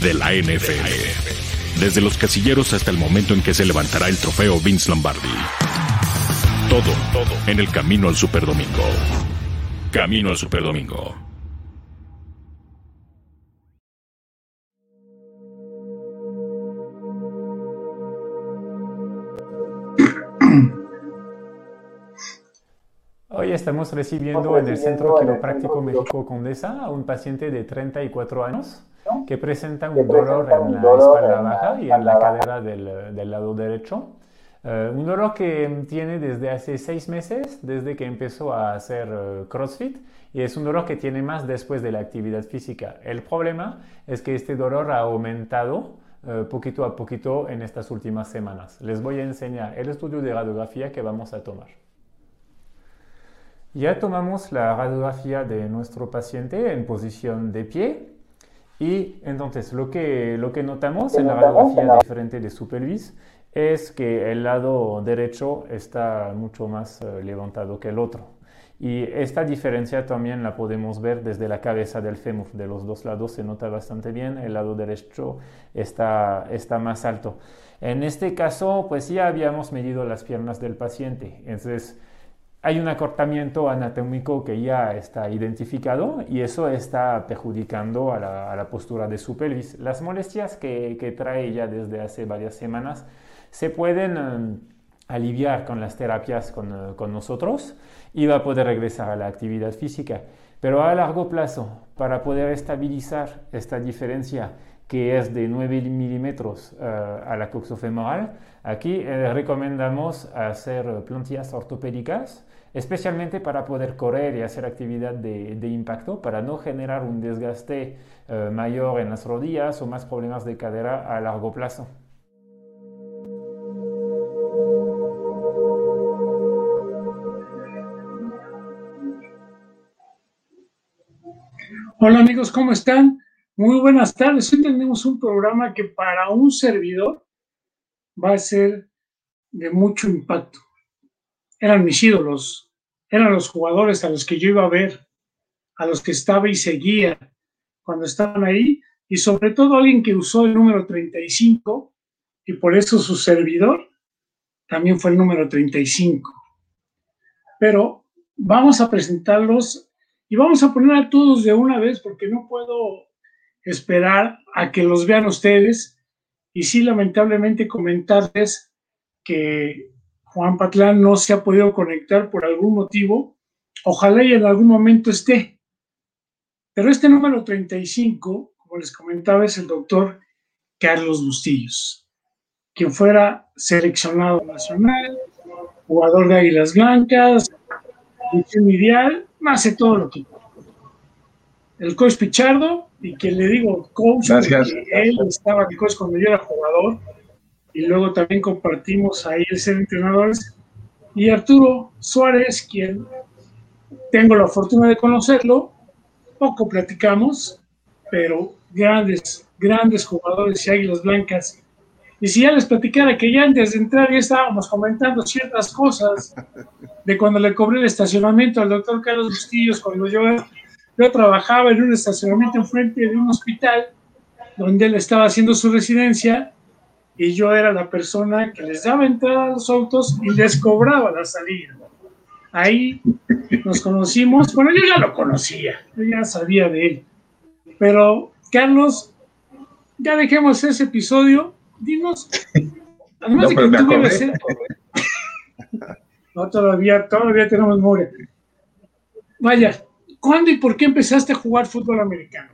de la NFL. Desde los casilleros hasta el momento en que se levantará el trofeo Vince Lombardi. Todo, todo en el camino al Superdomingo. Camino al Superdomingo. Hoy estamos recibiendo en el Centro Quiropráctico México Condesa a un paciente de 34 años que presenta un dolor en la espalda baja y en la cadera del, del lado derecho. Uh, un dolor que tiene desde hace seis meses, desde que empezó a hacer uh, CrossFit, y es un dolor que tiene más después de la actividad física. El problema es que este dolor ha aumentado uh, poquito a poquito en estas últimas semanas. Les voy a enseñar el estudio de radiografía que vamos a tomar. Ya tomamos la radiografía de nuestro paciente en posición de pie y entonces lo que, lo que notamos en la radiografía de frente de su pelvis es que el lado derecho está mucho más uh, levantado que el otro. Y esta diferencia también la podemos ver desde la cabeza del fémur. De los dos lados se nota bastante bien, el lado derecho está, está más alto. En este caso, pues ya habíamos medido las piernas del paciente. Entonces, hay un acortamiento anatómico que ya está identificado y eso está perjudicando a la, a la postura de su pelvis. Las molestias que, que trae ya desde hace varias semanas se pueden um, aliviar con las terapias con, uh, con, nosotros y va a poder regresar a la actividad física. Pero a largo plazo, para poder estabilizar esta diferencia que es de 9 milímetros uh, a la coxofemoral, aquí eh, recomendamos hacer plantillas ortopédicas, especialmente para poder correr y hacer actividad de, de impacto, para no generar un desgaste uh, mayor en las rodillas o más problemas de cadera a largo plazo. Hola amigos, ¿cómo están? Muy buenas tardes. Hoy tenemos un programa que para un servidor va a ser de mucho impacto. Eran mis ídolos, eran los jugadores a los que yo iba a ver, a los que estaba y seguía cuando estaban ahí, y sobre todo alguien que usó el número 35, y por eso su servidor también fue el número 35. Pero vamos a presentarlos y vamos a poner a todos de una vez porque no puedo esperar a que los vean ustedes. Y sí, lamentablemente comentarles que Juan Patlán no se ha podido conectar por algún motivo. Ojalá y en algún momento esté. Pero este número 35, como les comentaba, es el doctor Carlos Bustillos, quien fuera seleccionado nacional, jugador de Águilas Blancas, ideal, hace todo lo que el coach Pichardo, y que le digo coach, Gracias. él estaba coach cuando yo era jugador, y luego también compartimos ahí el ser entrenadores, y Arturo Suárez, quien tengo la fortuna de conocerlo, poco platicamos, pero grandes, grandes jugadores y águilas blancas. Y si ya les platicara que ya antes de entrar ya estábamos comentando ciertas cosas de cuando le cobré el estacionamiento al doctor Carlos Bustillos, cuando yo, yo trabajaba en un estacionamiento enfrente de un hospital donde él estaba haciendo su residencia y yo era la persona que les daba entrada a los autos y les cobraba la salida. Ahí nos conocimos, bueno, yo ya lo conocía, yo ya sabía de él, pero Carlos, ya dejemos ese episodio, dinos, además No, de que tú debes ser... No, todavía, todavía tenemos memoria. Vaya, ¿cuándo y por qué empezaste a jugar fútbol americano?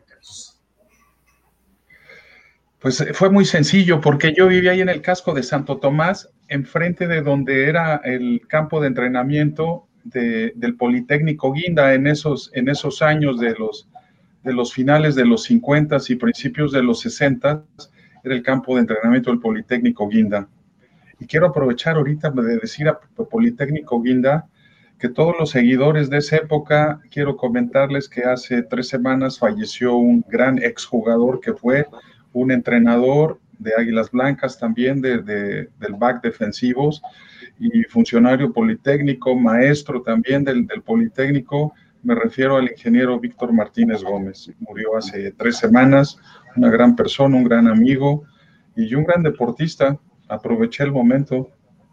Pues eh, fue muy sencillo porque yo vivía ahí en el casco de Santo Tomás, enfrente de donde era el campo de entrenamiento de- del Politécnico Guinda en esos, en esos años de los, de los finales de los 50 y principios de los 60, era el campo de entrenamiento del Politécnico Guinda. Y quiero aprovechar ahorita de decir a Politécnico Guinda que todos los seguidores de esa época, quiero comentarles que hace tres semanas falleció un gran exjugador que fue un entrenador de Águilas Blancas también, de, de- del back defensivos y funcionario politécnico, maestro también del, del Politécnico, me refiero al ingeniero Víctor Martínez Gómez. Murió hace tres semanas, una gran persona, un gran amigo y un gran deportista. Aproveché el momento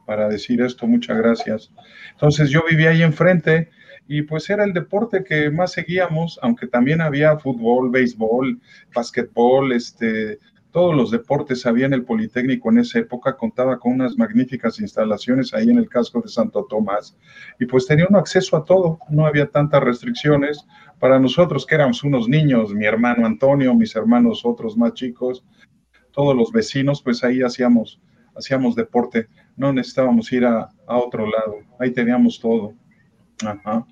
para decir esto, muchas gracias. Entonces yo vivía ahí enfrente y pues era el deporte que más seguíamos, aunque también había fútbol, béisbol, básquetbol, este, todos los deportes había en el Politécnico en esa época, contaba con unas magníficas instalaciones ahí en el casco de Santo Tomás y pues tenía un acceso a todo, no había tantas restricciones para nosotros que éramos unos niños, mi hermano Antonio, mis hermanos otros más chicos, todos los vecinos, pues ahí hacíamos, hacíamos deporte, no necesitábamos ir a, a otro lado, ahí teníamos todo. Ajá.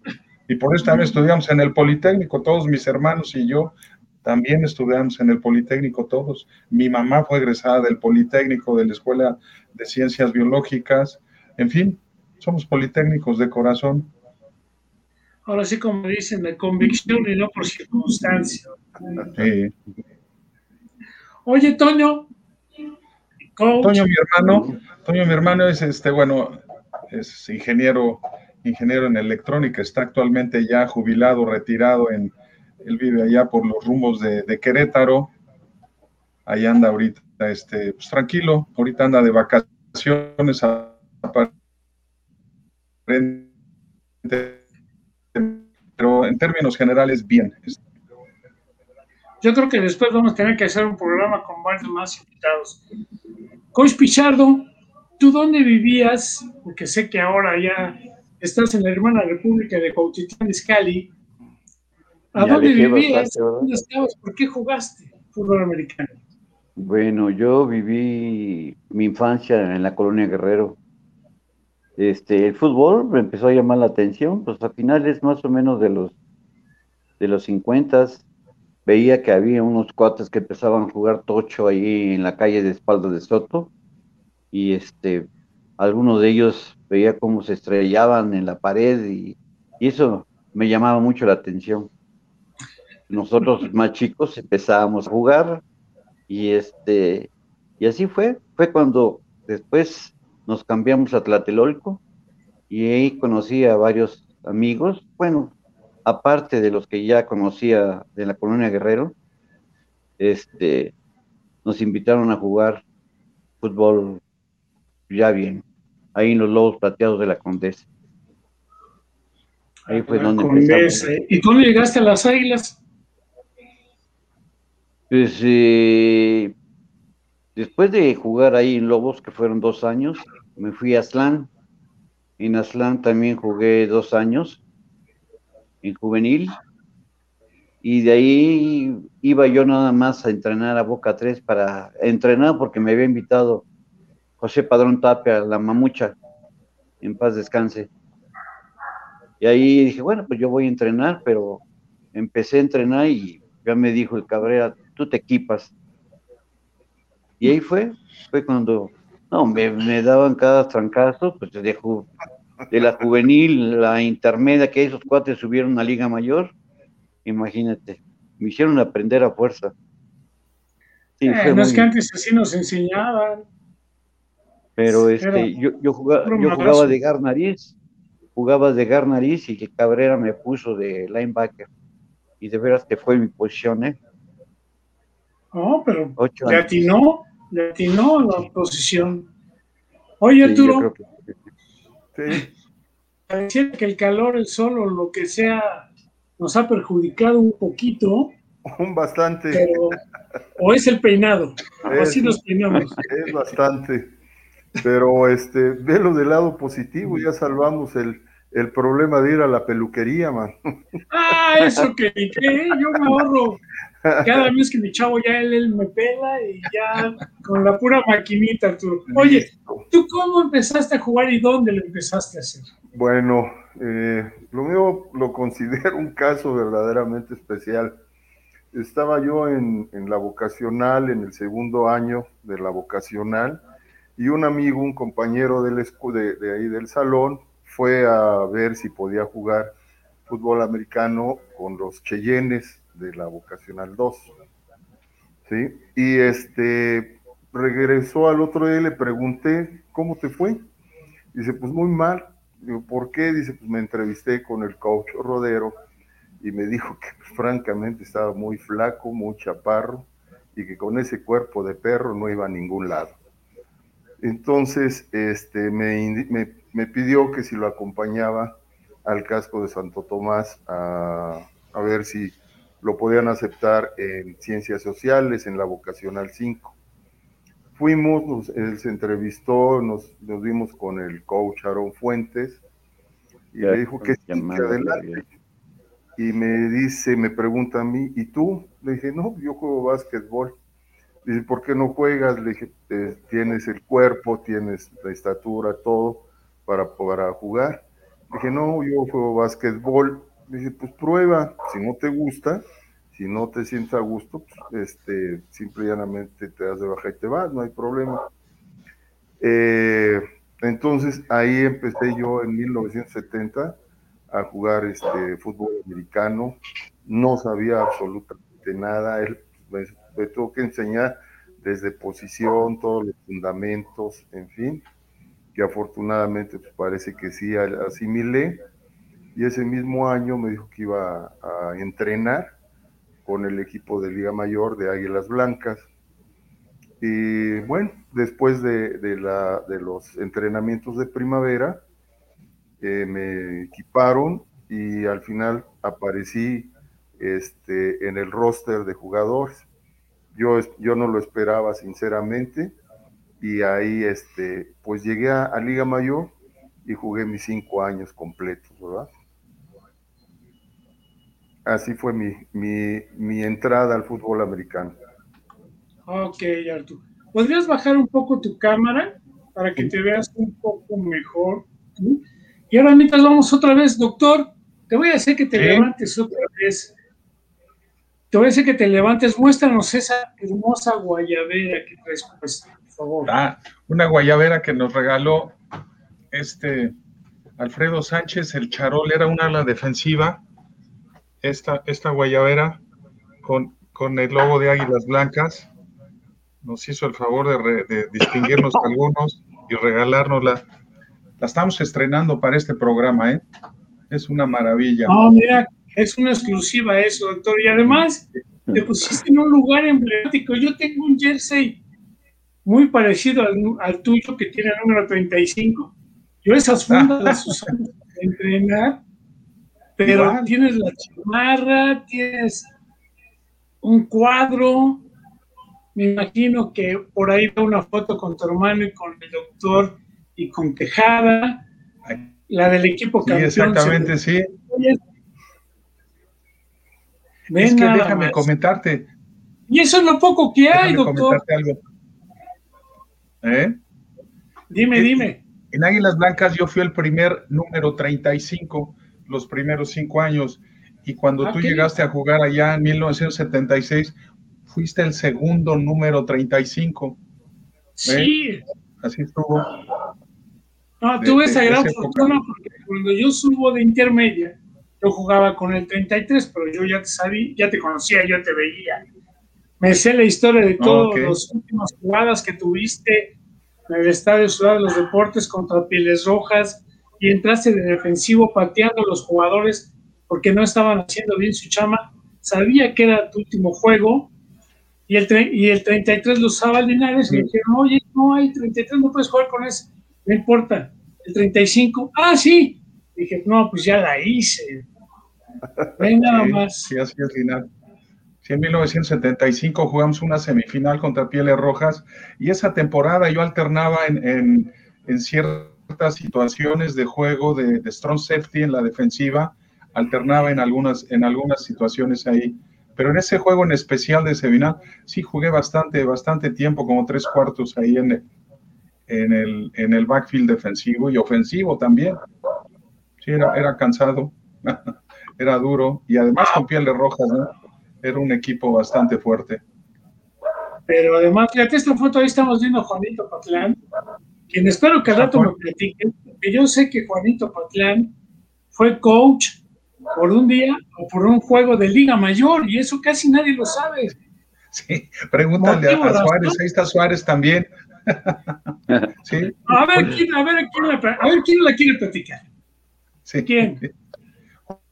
Y por eso también estudiamos en el Politécnico, todos mis hermanos y yo, también estudiamos en el Politécnico todos. Mi mamá fue egresada del Politécnico, de la Escuela de Ciencias Biológicas. En fin, somos politécnicos de corazón. Ahora sí, como dicen, de convicción y no por circunstancia. Oye, Toño. Toño, mi hermano, Toño, mi hermano es este, bueno, es ingeniero, ingeniero en electrónica, está actualmente ya jubilado, retirado en, él vive allá por los rumbos de, Querétaro. Ahí anda ahorita, este, pues tranquilo, ahorita anda de vacaciones, pero en términos generales, bien. Yo creo que después vamos a tener que hacer un programa con varios más invitados. Coach Pichardo, ¿tú dónde vivías? Porque sé que ahora ya estás en la hermana República de Cuautitlán Izcalli ¿A dónde vivías? ¿Dónde estabas? ¿Por qué jugaste fútbol americano? Bueno, yo viví mi infancia en la colonia Guerrero. Este, el fútbol me empezó a llamar la atención, pues a finales más o menos de los de los 50 veía que había unos cuates que empezaban a jugar tocho ahí en la calle de espaldas de Soto y este algunos de ellos veía cómo se estrellaban en la pared y eso me llamaba mucho la atención. Nosotros más chicos empezábamos a jugar y este y así fue, fue cuando después nos cambiamos a Tlatelolco y ahí conocí a varios amigos, bueno, aparte de los que ya conocía de la colonia Guerrero, este nos invitaron a jugar fútbol ya bien, ahí en los Lobos Plateados de la Condesa. Ahí fue donde empezamos. ¿Y tú llegaste a las Águilas? Pues eh, después de jugar ahí en Lobos, que fueron dos años, me fui a Aslan. En Aslan también jugué dos años en juvenil. Y de ahí iba yo nada más a entrenar a Boca 3 para entrenar porque me había invitado José Padrón Tapia, la mamucha, en paz descanse. Y ahí dije, bueno, pues yo voy a entrenar, pero empecé a entrenar y ya me dijo el Cabrera, tú te equipas. Y ahí fue, fue cuando, no, me, daban cada trancazo, pues de, de la juvenil, la intermedia, que esos cuates subieron a Liga Mayor, imagínate, me hicieron aprender a fuerza. Eh, no es que antes así nos enseñaban. Pero este, yo, yo, jugaba, yo jugaba de gar nariz, jugaba de gar nariz y que Cabrera me puso de linebacker. Y de veras que fue mi posición, ¿eh? No, pero le atinó, le atinó la posición. Oye, Arturo, sí, pareciera que el calor, el sol o lo que sea nos ha perjudicado un poquito. Un bastante. o es el peinado, así nos peinamos. Es bastante. Pero este, velo del lado positivo, ya salvamos el, el problema de ir a la peluquería, man. Ah, eso que, que yo me ahorro cada vez que mi chavo ya él, me pela y ya con la pura maquinita, tú. Oye, ¿tú cómo empezaste a jugar y dónde lo empezaste a hacer? Bueno, eh, lo mío lo considero un caso verdaderamente especial. Estaba yo en, la vocacional, en el segundo año de la vocacional, y un amigo, un compañero del, de, de ahí del salón, fue a ver si podía jugar fútbol americano con los Cheyennes de la vocacional 2. ¿Sí? Y este regresó al otro día y le pregunté, ¿cómo te fue? Dice, pues muy mal. Digo, ¿por qué? Dice, pues me entrevisté con el coach Rodero y me dijo que francamente estaba muy flaco, muy chaparro y que con ese cuerpo de perro no iba a ningún lado. Entonces este, me, me, pidió que si lo acompañaba al casco de Santo Tomás a, a ver si lo podían aceptar en ciencias sociales, en la vocacional 5. Fuimos, él se entrevistó, nos, nos vimos con el coach Aaron Fuentes y le dijo que sí, adelante. Y me dice, me pregunta a mí, ¿y tú? Le dije, no, yo juego básquetbol. Dice, ¿por qué no juegas? Le dije, tienes el cuerpo, tienes la estatura, todo para, para jugar. Le dije, no, yo juego básquetbol. Le dije, pues prueba, si no te gusta, si no te sientes a gusto, pues, este, simple y llanamente te das de baja y te vas, no hay problema. Eh, entonces ahí empecé yo en 1970 a jugar este fútbol americano, no sabía absolutamente nada, él me, tuvo que enseñar desde posición, todos los fundamentos, en fin, que afortunadamente pues, parece que sí asimilé, y ese mismo año me dijo que iba a entrenar con el equipo de Liga Mayor de Águilas Blancas. Y bueno, después de, la, de los entrenamientos de primavera, eh, me equiparon y al final aparecí este, en el roster de jugadores. Yo, yo no lo esperaba sinceramente y ahí este, pues llegué a, a Liga Mayor y jugué mis cinco años completos, ¿verdad? Así fue mi, mi, entrada al fútbol americano. Ok, Artur. ¿Podrías bajar un poco tu cámara para que te veas un poco mejor? Y ahora mientras vamos otra vez, doctor, te voy a hacer que te levantes otra vez. Te voy a que te levantes. Muéstranos esa hermosa guayabera que traes puesta, por favor. Ah, una guayabera que nos regaló este Alfredo Sánchez, el Charol, era una ala defensiva esta, esta guayabera con, con el logo de Águilas Blancas. Nos hizo el favor de, distinguirnos algunos y regalárnosla. La estamos estrenando para este programa, ¿eh? Es una maravilla. No, mira, es una exclusiva eso, doctor. Y además, te pusiste en un lugar emblemático. Yo tengo un jersey muy parecido al, tuyo que tiene el número 35. Yo esas fundas las usaba para entrenar pero tienes la chamarra, tienes un cuadro, me imagino que por ahí va una foto con tu hermano y con el doctor y con Tejada, la del equipo campeón. Sí, exactamente, sí. Es que déjame comentarte. Y eso es lo poco que hay, doctor. Algo. ¿Eh? Dime, dime. En Águilas Blancas yo fui el primer número 35 los primeros cinco años. Y cuando ah, tú llegaste a jugar allá en 1976, fuiste el segundo número 35. Sí. Así estuvo. No, tuve esa gran fortuna porque cuando yo subo de intermedia, yo jugaba con el 33, pero yo ya te sabía, ya te conocía, yo te veía. Me sé la historia de todas las últimas jugadas que tuviste en el Estadio Ciudad de los Deportes contra Pieles Rojas, y entraste de defensivo pateando a los jugadores porque no estaban haciendo bien su chama. Sabía que era tu último juego y el, y el 33 lo usaba Linares y me dijeron, oye, no hay 33, no puedes jugar con ese. No importa. El 35, ah, sí. Dije, no, pues ya la hice. Ven nada más. Sí, así es, final. Sí, en 1975 jugamos una semifinal contra Pieles Rojas y esa temporada yo alternaba en, en, en situaciones de juego de, strong safety en la defensiva, alternaba en algunas, en algunas situaciones ahí. Pero en ese juego en especial de Sevinal, sí jugué bastante, bastante tiempo, como tres cuartos ahí en en el, en el backfield defensivo y ofensivo también. Sí, era, era cansado, era duro y además con pieles rojas, Era un equipo bastante fuerte. Pero además, fíjate esta foto, ahí estamos viendo a Juanito Patlán, quien espero que al rato me platiquen, porque yo sé que Juanito Patlán fue coach por un día o por un juego de Liga Mayor, y eso casi nadie lo sabe. Sí, pregúntale a, Suárez, ahí está Suárez también. sí. A ver, ¿quién, a, ver, ¿quién la, a ver quién la quiere platicar. ¿Quién?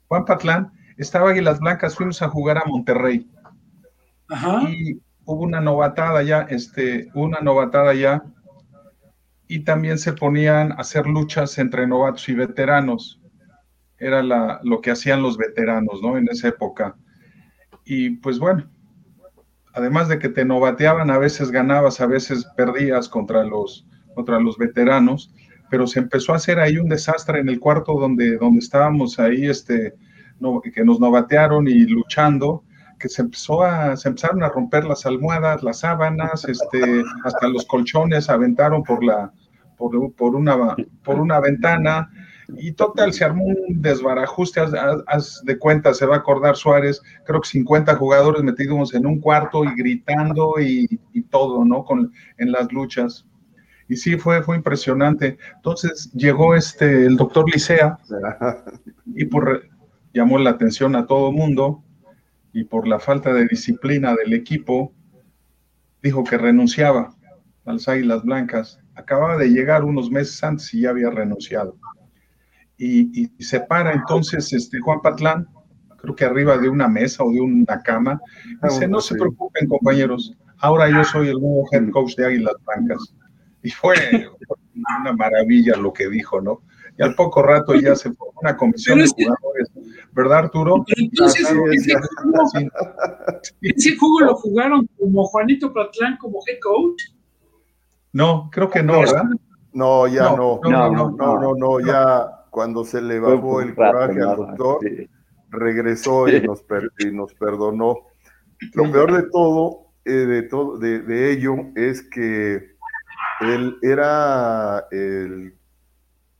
Juan Patlán estaba Águilas Blancas, fuimos a jugar a Monterrey. Y hubo una novatada ya, este, una novatada ya, y también se ponían a hacer luchas entre novatos y veteranos. Era la, lo que hacían los veteranos, ¿no? En esa época. Y pues bueno, además de que te novateaban, a veces ganabas, a veces perdías contra los, contra los veteranos, pero se empezó a hacer ahí un desastre en el cuarto donde, donde estábamos ahí, este, que nos novatearon y luchando, que se empezó a, se empezaron a romper las almohadas, las sábanas, este, hasta los colchones aventaron por la, por, por una, por una ventana, y total, se armó un desbarajuste, haz, de cuenta, se va a acordar Suárez, creo que 50 jugadores metidos en un cuarto y gritando y, todo, ¿no? Con, en las luchas. Y sí, fue, fue impresionante. Entonces llegó este, el doctor Licea y por, llamó la atención a todo el mundo y por la falta de disciplina del equipo, dijo que renunciaba a las Águilas Blancas. Acababa de llegar unos meses antes y ya había renunciado. Y, se para entonces este Juan Patlán, creo que arriba de una mesa o de una cama, dice, no se preocupen compañeros, ahora yo soy el nuevo head coach de Águilas Blancas. Y fue una maravilla lo que dijo, ¿no? Y al poco rato ya se formó una comisión de jugadores, ¿verdad, Arturo? Entonces, ese, juego, lo jugaron como Juanito Patlán como head coach. No, creo que no, ¿verdad? No, ya no. No, no, no, no, ya cuando se le bajó el coraje al doctor, regresó y nos, y nos perdonó. Lo peor de todo, eh, de, todo de, de ello, es que él era el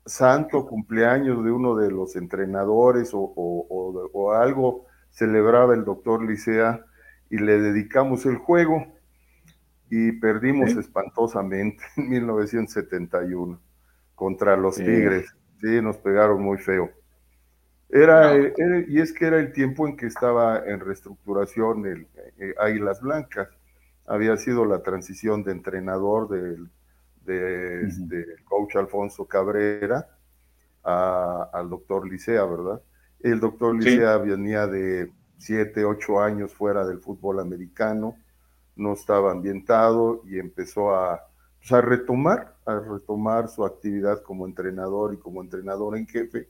santo cumpleaños de uno de los entrenadores o, algo celebraba el doctor Licea y le dedicamos el juego y perdimos espantosamente en 1971 contra los Tigres. Sí, nos pegaron muy feo. Era, y es que era el tiempo en que estaba en reestructuración el, eh, Águilas Blancas. Había sido la transición de entrenador del de, este, coach Alfonso Cabrera al doctor Licea, ¿verdad? El doctor Licea venía de siete, ocho años fuera del fútbol americano, no estaba ambientado y empezó a, pues, a retomar, a retomar su actividad como entrenador y como entrenador en jefe.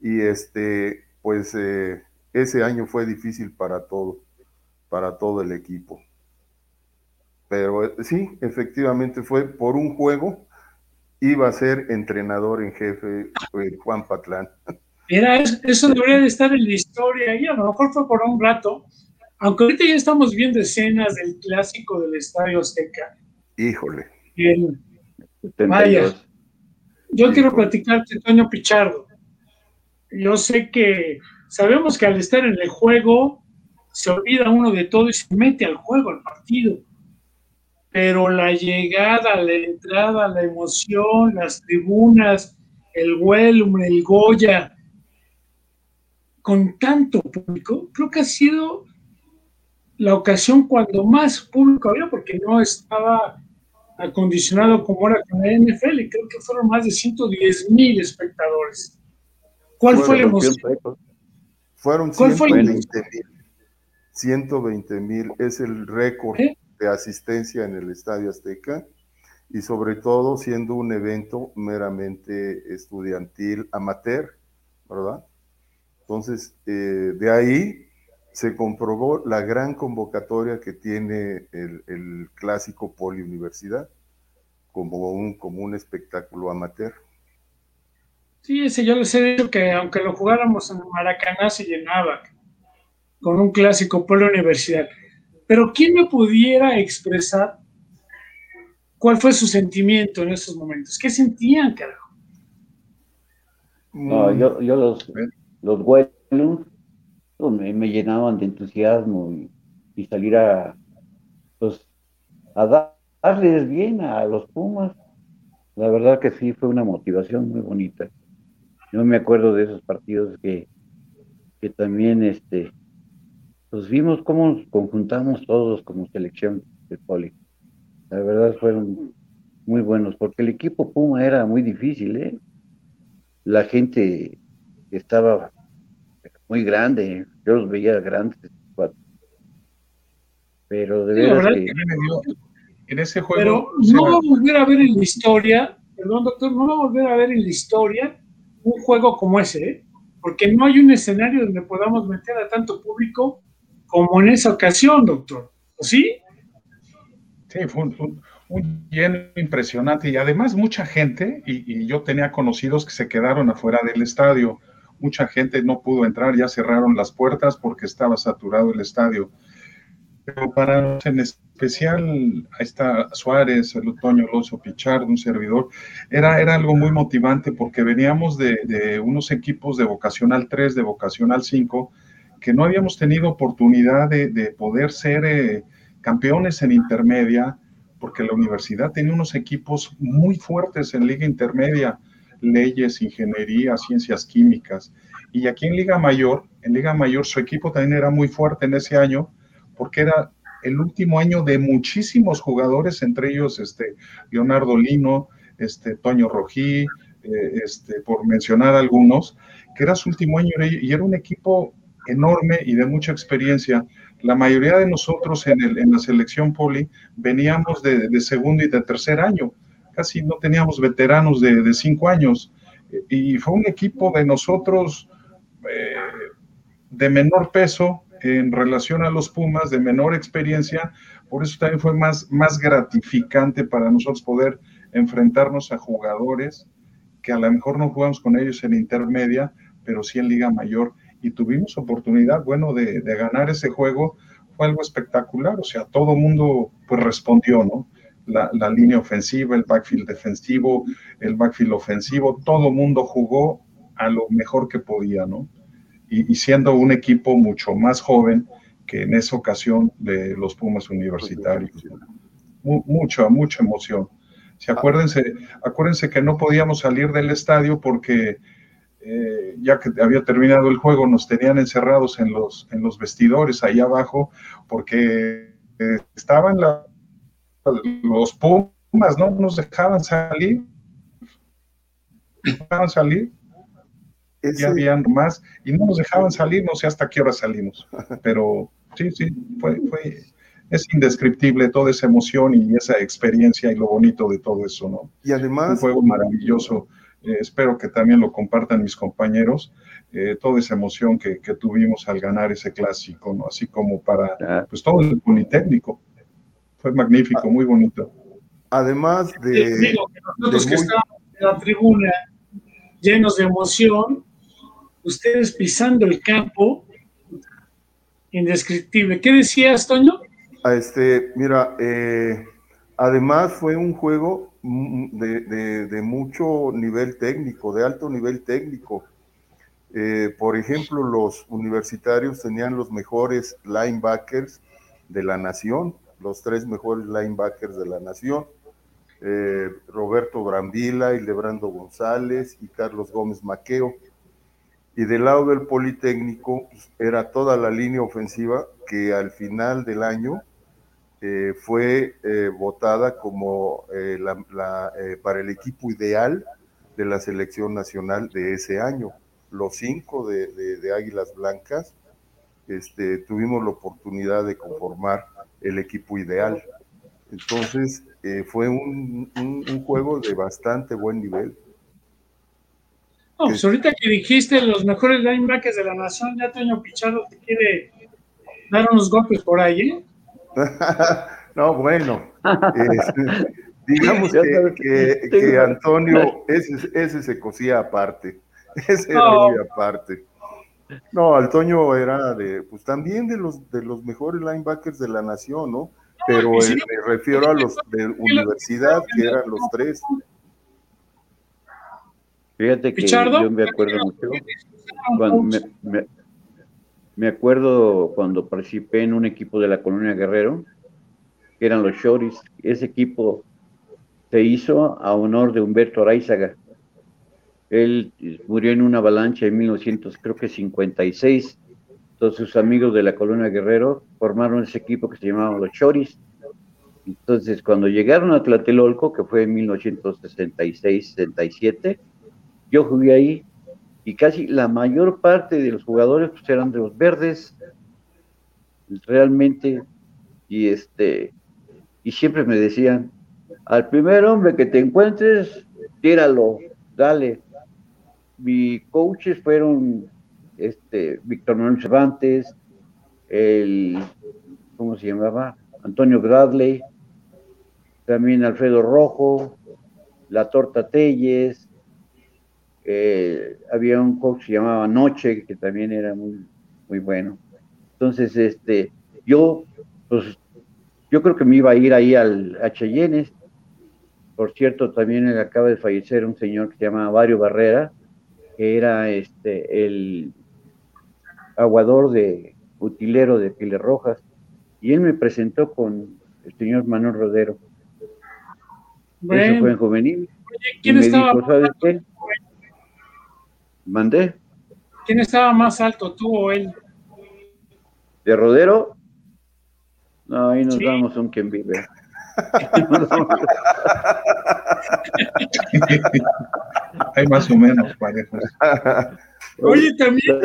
Y este, pues eh, ese año fue difícil para todo, para todo el equipo. Pero eh, sí, efectivamente fue por un juego, iba a ser entrenador en jefe eh, Juan Patlán. Era eso, debería de estar en la historia y a lo mejor fue por un rato, aunque ahorita ya estamos viendo escenas del clásico del Estadio Azteca. Híjole. vaya, yo quiero platicarte, Toño Pichardo. Yo sé que sabemos que al estar en el juego se olvida uno de todo y se mete al juego, al partido pero la llegada, la entrada, la emoción, las tribunas, el Huelum, el Goya, con tanto público, creo que ha sido la ocasión cuando más público había, porque no estaba acondicionado como era con la NFL, y creo que fueron más de 110 mil espectadores. ¿Cuál fue la emoción? Fueron 120 mil. 120 mil es el récord. ¿Eh? Asistencia en el Estadio Azteca y sobre todo siendo un evento meramente estudiantil amateur, ¿verdad? Entonces, eh, de ahí se comprobó la gran convocatoria que tiene el, clásico poliuniversidad como un, como un espectáculo amateur. Sí, ese yo les he dicho que aunque lo jugáramos en Maracaná se llenaba con un clásico poliuniversidad. Pero ¿quién me pudiera expresar cuál fue su sentimiento en esos momentos? ¿Qué sentían, carajo? No, yo, yo los, los vuelos me, llenaban de entusiasmo y, salir a, pues, a darles bien a los Pumas. La verdad que sí, fue una motivación muy bonita. Yo me acuerdo de esos partidos que, que también este, pues vimos cómo nos conjuntamos todos como selección de poli. La verdad fueron muy buenos, porque el equipo Puma era muy difícil, ¿eh? La gente estaba muy grande. Yo los veía grandes. Pero de verdad que... En ese juego. Pero no va a volver a ver en la historia, perdón, doctor, no va a volver a ver en la historia un juego como ese, ¿eh? porque no hay un escenario donde podamos meter a tanto público como en esa ocasión, doctor. ¿Sí? Sí, fue un, lleno impresionante y además mucha gente, y, yo tenía conocidos que se quedaron afuera del estadio, mucha gente no pudo entrar, ya cerraron las puertas porque estaba saturado el estadio. Pero para en especial a esta Suárez, el Otoño Alonso Pichard, un servidor, era, era algo muy motivante porque veníamos de, unos equipos de vocacional 3, de vocacional 5, que no habíamos tenido oportunidad de, poder ser eh, campeones en intermedia, porque la universidad tenía unos equipos muy fuertes en liga intermedia, leyes, ingeniería, ciencias químicas. Y aquí en Liga Mayor, en Liga Mayor su equipo también era muy fuerte en ese año, porque era el último año de muchísimos jugadores, entre ellos este, Leonardo Lino, este, Toño Rojí, eh, este, por mencionar algunos, que era su último año y era un equipo enorme y de mucha experiencia. La mayoría de nosotros en, la selección poli veníamos de, segundo y de tercer año, casi no teníamos veteranos de, de cinco años, y fue un equipo de nosotros eh, de menor peso, en relación a los Pumas de menor experiencia, por eso también fue más, más gratificante para nosotros poder enfrentarnos a jugadores que a lo mejor no jugamos con ellos en intermedia, pero sí en Liga Mayor, y tuvimos oportunidad, bueno, de, de ganar ese juego, fue algo espectacular, o sea, todo el mundo pues respondió, ¿no? La, la, línea ofensiva, el backfield defensivo, el backfield ofensivo, todo el mundo jugó a lo mejor que podía, ¿no? y, siendo un equipo mucho más joven que en esa ocasión de los Pumas universitarios. mucha, mucha emoción. Si acuérdense, acuérdense que no podíamos salir del estadio porque eh, ya que había terminado el juego, nos tenían encerrados en los, en los vestidores ahí abajo, porque eh, estaban los Pumas, no nos dejaban salir. dejaban salir ya habían más y no nos dejaban salir, no sé hasta qué hora salimos, pero sí, sí, fue, fue, es indescriptible toda esa emoción y esa experiencia y lo bonito de todo eso, ¿no? Y además... Un juego maravilloso, eh, espero que también lo compartan mis compañeros, eh, toda esa emoción que, que, tuvimos al ganar ese clásico, ¿no? Así como para, pues todo el Politécnico, fue magnífico, muy bonito. Además de... Digo, nosotros que estábamos en la tribuna llenos de emoción, ustedes pisando el campo, indescriptible. ¿Qué decías, Toño? Este, mira, eh, además fue un juego de, mucho nivel técnico, de alto nivel técnico. Eh, por ejemplo, los universitarios tenían los mejores linebackers de la nación, los tres mejores linebackers de la nación. Eh, Roberto Brambila, Lebrando González y Carlos Gómez Maqueo y del lado del Politécnico pues, era toda la línea ofensiva que al final del año eh, fue eh, votada como eh, la, para el equipo ideal de la selección nacional de ese año. Los cinco de, de, Águilas Blancas este, tuvimos la oportunidad de conformar el equipo ideal. Entonces fue un, un juego de bastante buen nivel no, pues ahorita que dijiste los mejores linebackers de la nación, ya Toño Pichardo te quiere dar unos golpes por ahí, ¿eh? No, bueno. digamos que, Antonio, ese, ese, se cosía aparte. Ese era muy aparte. No, Antonio era de, pues también de los, de los mejores linebackers de la nación, ¿no? Pero me refiero a los de universidad, que eran los tres. Fíjate que yo me acuerdo mucho, cuando me, acuerdo cuando participé en un equipo de la Colonia Guerrero, que eran los Shoris. Ese equipo se hizo a honor de Humberto Araizaga. Él murió en una avalancha en 1956. Entonces sus amigos de la Colonia Guerrero formaron ese equipo que se llamaba los Choris. Entonces cuando llegaron a Tlatelolco, que fue en 1966-67, yo jugué ahí y casi la mayor parte de los jugadores pues, eran de los verdes, realmente, y este, y siempre me decían, al primer hombre que te encuentres, tíralo, dale. Mis coaches fueron este, Víctor Manuel Cervantes, el, ¿cómo se llamaba? Antonio Bradley, también Alfredo Rojo, La Torta Telles, eh, había un coach que se llamaba Noche, que también era muy, muy bueno. Entonces, este, yo, pues, yo creo que me iba a ir ahí al H. Por cierto, también acaba de fallecer un señor que se llama Mario Barrera, que era este el aguador de utilero de Piles Rojas, y él me presentó con el señor Manuel Rodero. Eso fue en juvenil. ¿quién estaba qué? ¿Mandé? ¿Quién estaba más alto, tú o él? ¿De Rodero? No, ahí nos damos un quien vive. Hay más o menos parejos. Oye, también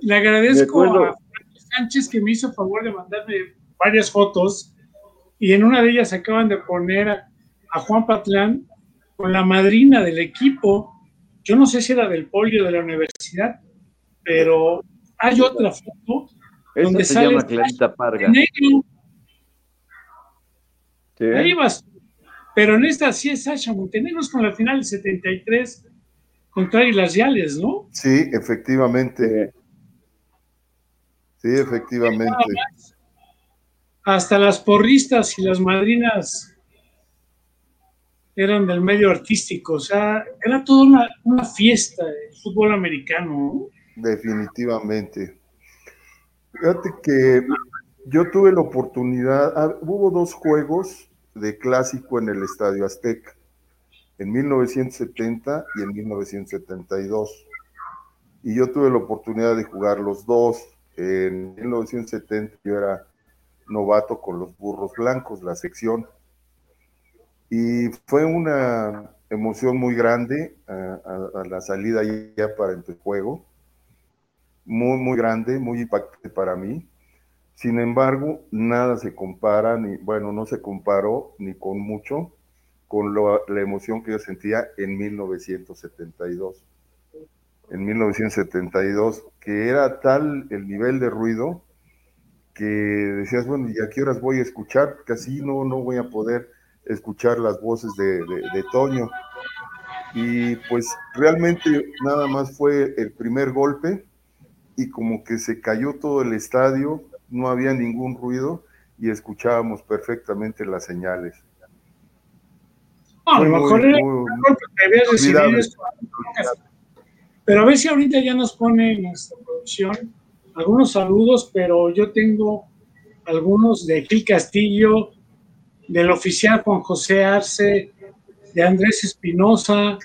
le agradezco a Sánchez que me hizo favor de mandarme varias fotos y en una de ellas acaban de poner a, Juan Patlán con la madrina del equipo. Yo no sé si era del polio de la universidad, pero hay otra foto donde se llama Clarita Parga. Ahí vas. Pero en esta sí es Sasha Montenegro con la final del 73 contra Águilas Yales, ¿no? Sí, efectivamente. Sí, efectivamente. Hasta las porristas y las madrinas eran del medio artístico, o sea, era toda una, fiesta de fútbol americano. Definitivamente. Fíjate que yo tuve la oportunidad, ah, hubo dos juegos de clásico en el Estadio Azteca, en 1970 y en 1972. Y yo tuve la oportunidad de jugar los dos. En 1970 yo era novato con los burros blancos, la sección. Y fue una emoción muy grande a, la salida ya para el juego. Muy, muy grande, muy impactante para mí. Sin embargo, nada se compara, ni, bueno, no se comparó ni con mucho con la emoción que yo sentía en 1972 en 1972, que era tal el nivel de ruido que decías, bueno, ¿y a qué horas voy a escuchar? Porque así no, no voy a poder escuchar las voces de, de, Toño. Y pues realmente nada más fue el primer golpe y como que se cayó todo el estadio, no había ningún ruido y escuchábamos perfectamente las señales. a lo mejor era que pero a ver si ahorita ya nos pone nuestra producción algunos saludos, pero yo tengo algunos de Gil Castillo, del oficial Juan José Arce, de Andrés Espinosa,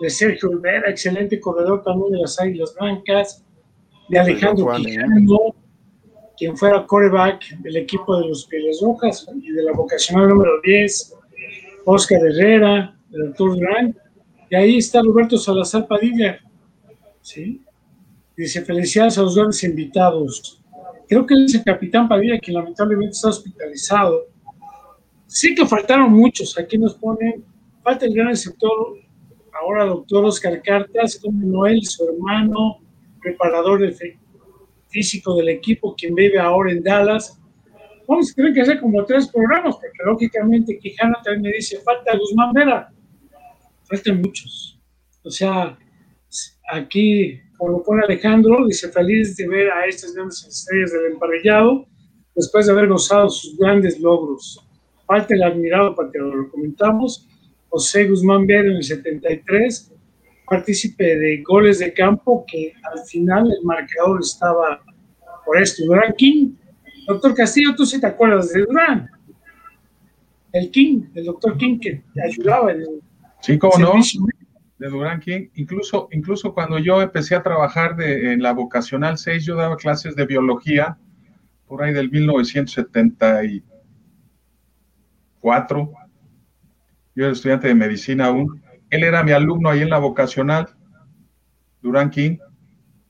de Sergio Olvera, excelente corredor también de las Águilas Blancas, de Alejandro Quijano, quien fuera coreback del equipo de los Pieles Rojas y de la vocacional número 10, Oscar Herrera, del doctor Durán, y ahí está Roberto Salazar Padilla, ¿sí? Dice, felicidades a los grandes invitados. Creo que es el capitán Padilla, que lamentablemente está hospitalizado. Sí que faltaron muchos. Aquí nos ponen, falta el gran sector, ahora doctor Oscar Cartas, como Noel, su hermano, preparador físico del equipo, quien vive ahora en Dallas. Vamos a tener que hacer como tres programas, porque lógicamente Quijano también me dice, falta Guzmán Vera. Faltan muchos. O sea, aquí, como lo pone Alejandro, dice feliz de ver a estas grandes estrellas del emparrillado después de haber gozado sus grandes logros. Falta el admirado para que lo comentamos. José Guzmán Vera en el 73, partícipe de goles de campo que al final el marcador estaba por esto. Durán King. Doctor Castillo, tú sí te acuerdas de Durán. El King, el doctor King que te ayudaba en el Sí, cómo no de Durán King. Incluso, incluso cuando yo empecé a trabajar de, en la vocacional 6, yo daba clases de biología por ahí del 1974. Yo era estudiante de medicina aún. Él era mi alumno ahí en la vocacional Durán King,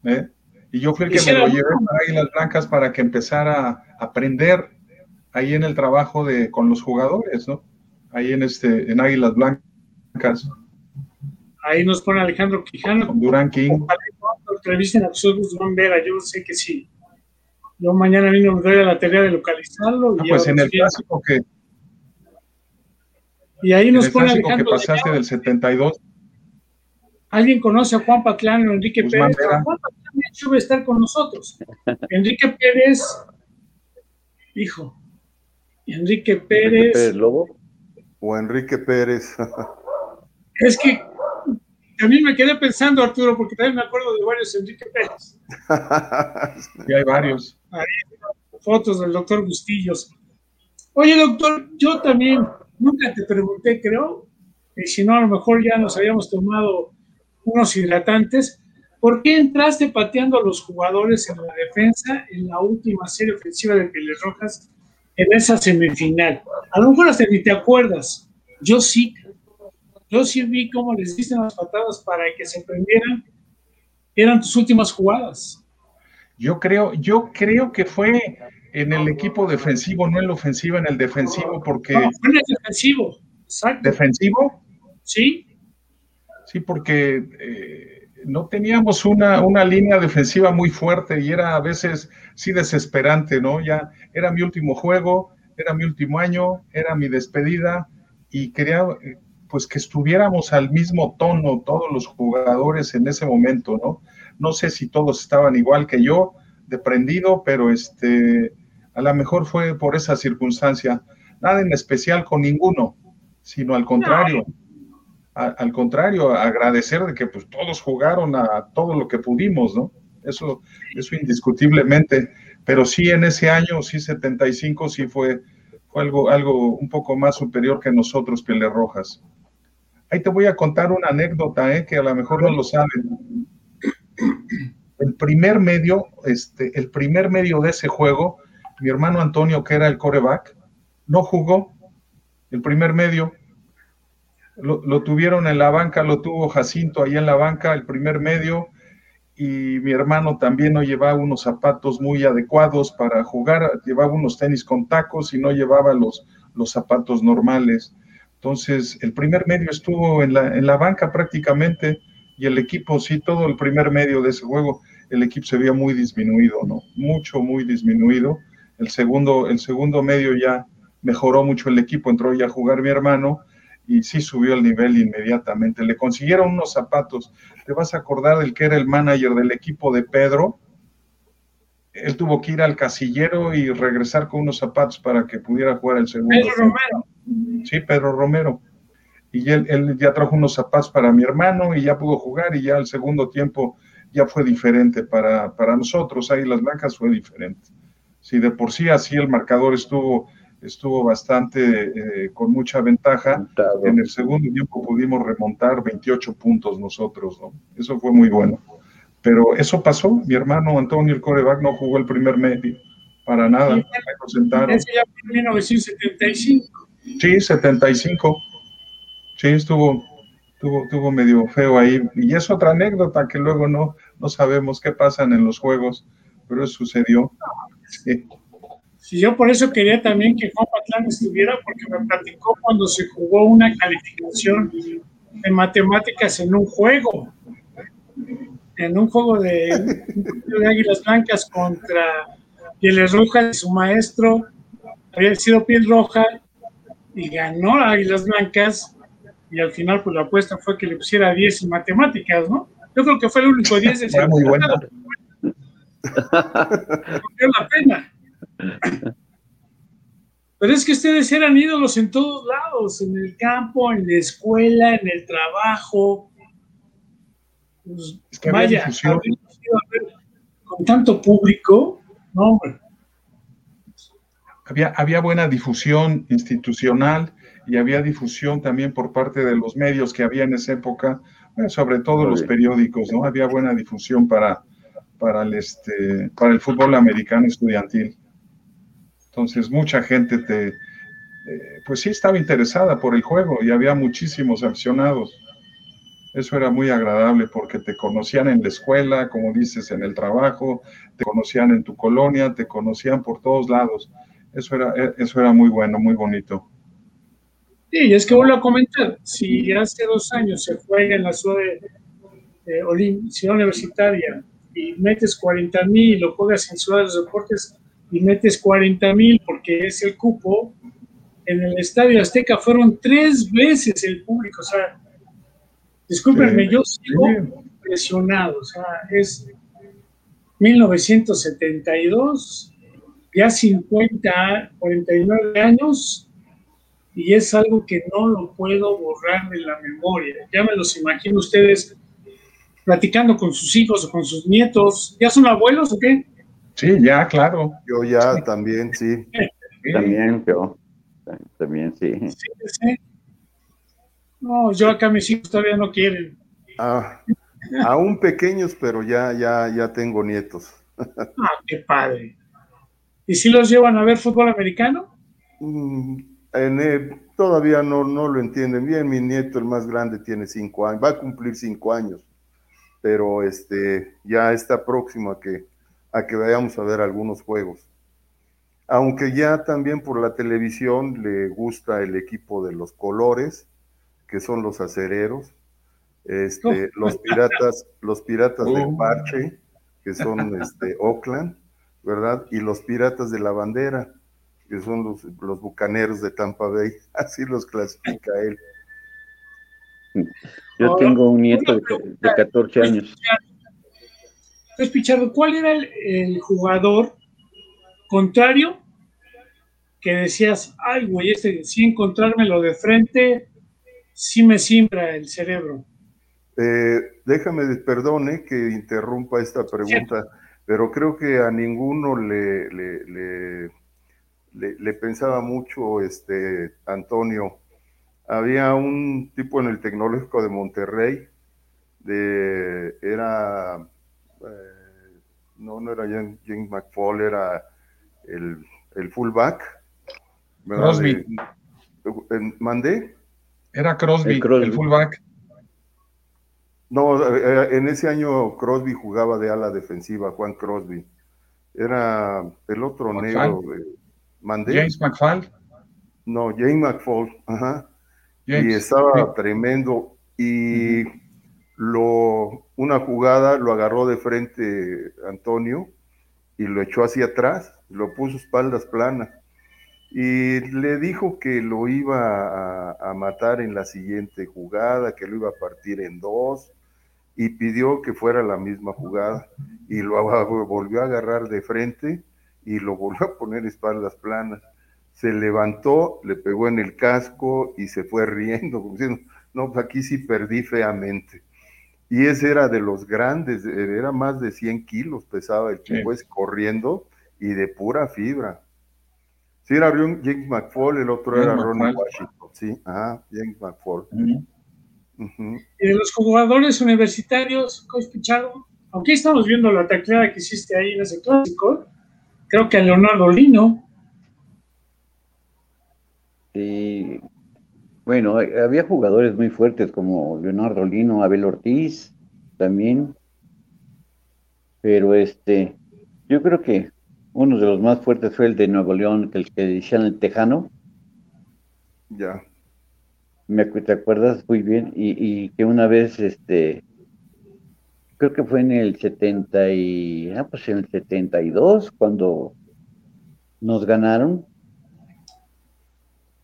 ¿eh? y yo fui el que me lo llevé para las Blancas para que empezara a aprender ahí en el trabajo de, con los jugadores, ¿no? Ahí en, este, en Águilas Blancas. Ahí nos pone Alejandro Quijano. Con Durán King. Entrevisten a Durán Vera, yo sé que sí. Yo mañana mismo me doy a la tarea de localizarlo. Ah, pues en el clásico que. Y ahí nos el pone clásico que pasaste del 72. ¿Alguien conoce a Juan Patlán o Enrique Pérez? Juan Patlán, de hecho, va a estar con nosotros. Enrique Pérez, hijo, Enrique Pérez. Pérez Lobo? O Enrique Pérez. es que a mí me quedé pensando, Arturo, porque también me acuerdo de varios Enrique Pérez. y hay varios. Ahí, fotos del doctor Bustillos. Oye, doctor, yo también nunca te pregunté, creo, y si no, a lo mejor ya nos habíamos tomado unos hidratantes. ¿Por qué entraste pateando a los jugadores en la defensa en la última serie ofensiva de Pieles Rojas en esa semifinal. A lo mejor hasta ni te acuerdas. Yo sí. Yo sí vi cómo les diste las patadas para que se prendieran. Eran tus últimas jugadas. Yo creo, yo creo que fue en el equipo defensivo, no en la ofensiva, en el defensivo, porque. No, fue en el defensivo. Exacto. ¿Defensivo? Sí. Sí, porque eh, no teníamos una, una, línea defensiva muy fuerte y era a veces sí desesperante, ¿no? Ya era mi último juego, era mi último año, era mi despedida y quería pues que estuviéramos al mismo tono todos los jugadores en ese momento, ¿no? No sé si todos estaban igual que yo, deprendido, pero este, a lo mejor fue por esa circunstancia. Nada en especial con ninguno, sino al contrario al contrario, agradecer de que pues todos jugaron a todo lo que pudimos, ¿no? Eso, eso indiscutiblemente, pero sí en ese año, sí 75, sí fue, fue algo, algo un poco más superior que nosotros, Pieles Rojas. Ahí te voy a contar una anécdota, ¿eh? que a lo mejor no lo saben. El primer medio, este, el primer medio de ese juego, mi hermano Antonio, que era el coreback, no jugó el primer medio lo, tuvieron en la banca, lo tuvo Jacinto ahí en la banca, el primer medio, y mi hermano también no llevaba unos zapatos muy adecuados para jugar, llevaba unos tenis con tacos y no llevaba los, los zapatos normales. Entonces, el primer medio estuvo en la, en la banca prácticamente y el equipo, sí, todo el primer medio de ese juego, el equipo se veía muy disminuido, ¿no? Mucho, muy disminuido. El segundo, el segundo medio ya mejoró mucho el equipo, entró ya a jugar mi hermano y sí subió el nivel inmediatamente. Le consiguieron unos zapatos. ¿Te vas a acordar del que era el manager del equipo de Pedro? Él tuvo que ir al casillero y regresar con unos zapatos para que pudiera jugar el segundo. Pedro Romero. Sí, Pedro Romero. Y él, él ya trajo unos zapatos para mi hermano y ya pudo jugar y ya el segundo tiempo ya fue diferente para, para nosotros. Ahí las blancas fue diferente. Si de por sí así el marcador estuvo estuvo bastante eh, con mucha ventaja. En el segundo tiempo pudimos remontar 28 puntos nosotros, ¿no? Eso fue muy bueno. Pero eso pasó, mi hermano Antonio el coreback no jugó el primer medio, para nada, sí, Ese ya fue en 1975. Sí, 75. Sí, estuvo, estuvo, estuvo medio feo ahí. Y es otra anécdota que luego no, no sabemos qué pasan en los juegos, pero eso sucedió. Sí. Y yo por eso quería también que Juan Patlán estuviera, porque me platicó cuando se jugó una calificación de matemáticas en un juego, en un juego de, de Águilas Blancas contra Pieles Rojas, su maestro había sido Piel Roja y ganó a Águilas Blancas y al final pues la apuesta fue que le pusiera 10 en matemáticas, ¿no? Yo creo que fue el único 10 de ese muy bueno. Valió la pena. Pero es que ustedes eran ídolos en todos lados, en el campo, en la escuela, en el trabajo. Pues, vaya, con tanto público, no, Había, había buena difusión institucional y había difusión también por parte de los medios que había en esa época, sobre todo los periódicos, ¿no? Había buena difusión para, para, el, este, para el fútbol americano estudiantil. Entonces mucha gente te, eh, pues sí estaba interesada por el juego y había muchísimos aficionados. Eso era muy agradable porque te conocían en la escuela, como dices, en el trabajo, te conocían en tu colonia, te conocían por todos lados. Eso era, e, eso era muy bueno, muy bonito. Sí, es que vuelvo a comentar, si hace dos años se juega en la ciudad, de, ciudad universitaria y metes 40 mil, lo juegas en Ciudad de los Deportes y metes 40 mil porque es el cupo, en el Estadio Azteca fueron tres veces el público. O sea, discúlpenme, yo sigo impresionado. O sea, es 1972, ya 50, 49 años, y es algo que no lo puedo borrar de la memoria. Ya me los imagino ustedes platicando con sus hijos o con sus nietos. ¿Ya son abuelos o qué? Sí, ya, claro. Yo ya también, sí. También yo. También, sí. sí, No, yo acá mis hijos todavía no quieren. Ah, aún pequeños, pero ya, ya, ya tengo nietos. Ah, qué padre. ¿Y si los llevan a ver fútbol americano? Mm, en, todavía no, no lo entienden bien. Mi nieto, el más grande, tiene cinco años, va a cumplir cinco años, pero este ya está próximo a que, a que vayamos a ver algunos juegos aunque ya también por la televisión le gusta el equipo de los colores, que son los acereros, este, los piratas, los piratas del oh. parche, que son este, Oakland, ¿verdad? Y los piratas de la bandera, que son los, los bucaneros de Tampa Bay, así los clasifica él. Yo tengo un nieto de, 14 años. Entonces, Pichardo, ¿cuál era el jugador contrario que decías, ay, güey, este, si encontrármelo de frente, sí me simbra el cerebro? Eh, déjame, perdone que interrumpa esta pregunta, pero creo que a ninguno le, le, le, pensaba mucho este Antonio. Había un tipo en el Tecnológico de Monterrey, de, era, eh, no, no era James McFall, era el, el fullback, Crosby. ¿Mandé? Era Crosby, el, fullback. No, eh, en ese año Crosby jugaba de ala defensiva, Juan Crosby. Era el otro negro. ¿Mandé? James McFall. No, James McFall, ajá. Y estaba tremendo. Y lo, una jugada lo agarró de frente Antonio y lo echó hacia atrás, lo puso espaldas planas y le dijo que lo iba a, matar en la siguiente jugada, que lo iba a partir en dos, y pidió que fuera la misma jugada, y lo volvió a agarrar de frente y lo volvió a poner espaldas planas. Se levantó, le pegó en el casco y se fue riendo, como diciendo, no, pues aquí sí perdí feamente. Y ese era de los grandes, era más de 100 kilos, pesaba el chico, corriendo y de pura fibra. Sí, era James McFall, el otro era Ronald Washington, sí, ajá, James McFall. Y de los jugadores universitarios, Coach Pichado, aunque estamos viendo la tacleada que hiciste ahí en ese clásico, creo que a Leonardo Lino. Sí, bueno, había jugadores muy fuertes como Leonardo Lino, Abel Ortiz, también. Pero este, yo creo que uno de los más fuertes fue el de Nuevo León, el que decían el Tejano. Ya. Me, ¿Te acuerdas muy bien? Y, que una vez, este, creo que fue en el 70 y, ah, pues en el 72, cuando nos ganaron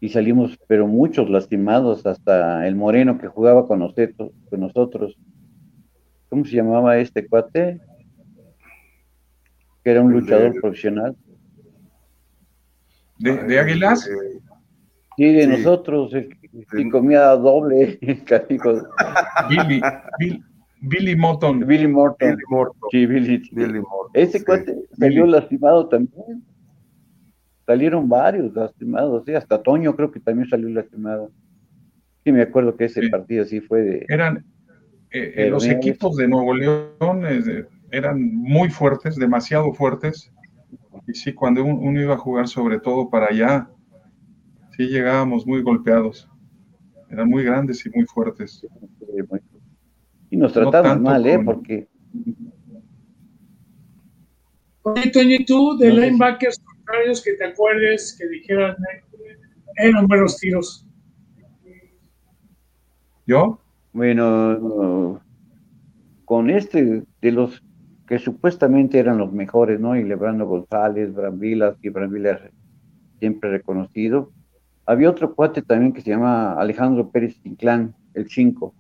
y salimos, pero muchos lastimados, hasta el Moreno que jugaba con nosotros, con nosotros. ¿Cómo se llamaba este cuate? era un luchador profesional. ¿De, Águilas? Sí, de nosotros, el, comía doble, Billy, Bill, Billy Morton. Billy Morton. Sí, Billy, Ese cuate salió lastimado también. Salieron varios lastimados, sí, hasta Toño creo que también salió lastimado. Sí, me acuerdo que ese partido sí fue de. Eran eh, eh, los equipos de Nuevo León, eran muy fuertes, demasiado fuertes. Y sí, cuando uno, iba a jugar sobre todo para allá, sí llegábamos muy golpeados. Eran muy grandes y muy fuertes. Y nos trataban mal, ¿eh? Porque... Oye, Toño, ¿y tú de linebackers contrarios que te acuerdes que dijeran eran buenos tiros? ¿Yo? Bueno, con este, de los que supuestamente eran los mejores, ¿no? Y Lebrano González, Bramvilas, y Bramvilas siempre reconocido. Había otro cuate también que se llama Alejandro Pérez Inclán, el 5.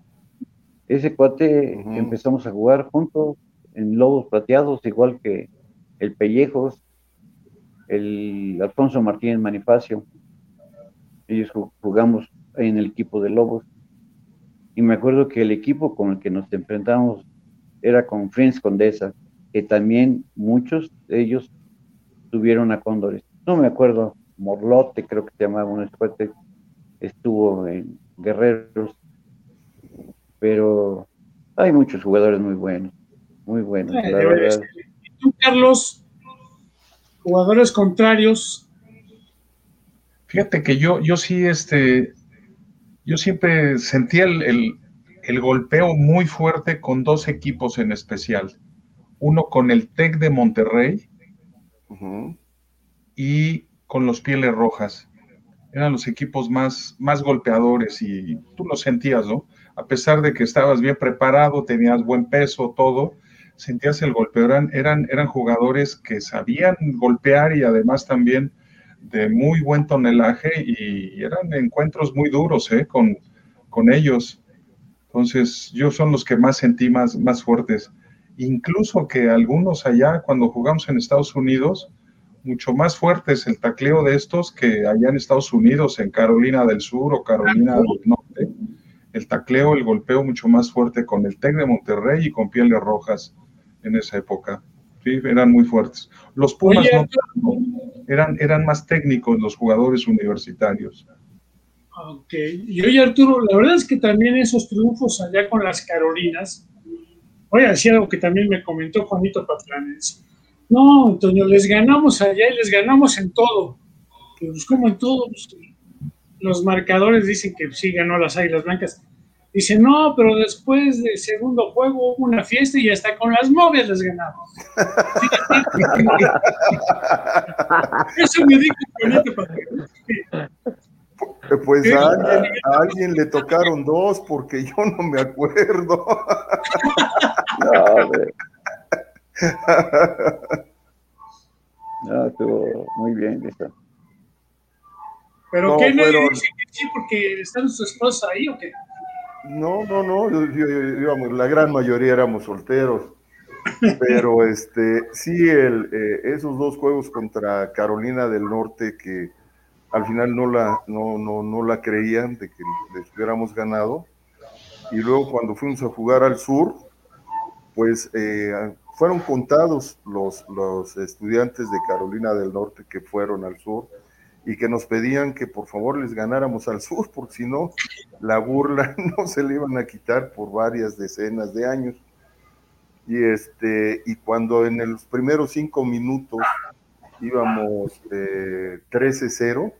Ese cuate empezamos a jugar juntos en Lobos Plateados, igual que el Pellejos, el Alfonso Martínez Manifacio. Ellos jugamos en el equipo de Lobos. Y me acuerdo que el equipo con el que nos enfrentamos era con Friends Condesa, que también muchos de ellos tuvieron a Cóndores. No me acuerdo, Morlote creo que se llamaba un fuerte, estuvo en Guerreros, pero hay muchos jugadores muy buenos, muy buenos. ¿Y tú, Carlos, jugadores contrarios? Fíjate que yo, yo sí, este, yo siempre sentía el, el golpeo muy fuerte con dos equipos en especial. Uno con el TEC de Monterrey y con los Pieles Rojas. Eran los equipos más, más golpeadores y tú lo sentías, ¿no? A pesar de que estabas bien preparado, tenías buen peso, todo, sentías el golpeo. Eran, eran, eran jugadores que sabían golpear y además también de muy buen tonelaje y, eran encuentros muy duros, ¿eh? Con, con ellos. Entonces, yo son los que más sentí más, más fuertes. Incluso que algunos allá, cuando jugamos en Estados Unidos, mucho más fuertes el tacleo de estos que allá en Estados Unidos, en Carolina del Sur o Carolina del Norte. El tacleo, el golpeo mucho más fuerte con el TEC de Monterrey y con Pieles Rojas en esa época. Sí, eran muy fuertes. Los Pumas no, eran, eran más técnicos los jugadores universitarios. Ok, y oye Arturo, la verdad es que también esos triunfos allá con las Carolinas, voy a decir algo que también me comentó Juanito Patlanes. No, Antonio, les ganamos allá y les ganamos en todo. Pues como en todo, pues, los marcadores dicen que sí ganó las Águilas Blancas. Dice, no, pero después del segundo juego hubo una fiesta y hasta con las novias les ganamos. Eso me dijo Juanito Patlanes. Pues a alguien, le tocaron dos porque yo no me acuerdo. No, estuvo muy bien eso. ¿Pero qué no dice que sí porque están sus esposa ahí o qué? No, no, no, digamos, la gran mayoría éramos solteros. Pero este, sí, el, eh, esos dos juegos contra Carolina del Norte que al final no la, no, no, no la creían de que les hubiéramos ganado. Y luego cuando fuimos a jugar al sur, pues eh, fueron contados los, los estudiantes de Carolina del Norte que fueron al sur y que nos pedían que por favor les ganáramos al sur, porque si no, la burla no se le iban a quitar por varias decenas de años. Y, este, y cuando en los primeros cinco minutos íbamos eh, 13-0.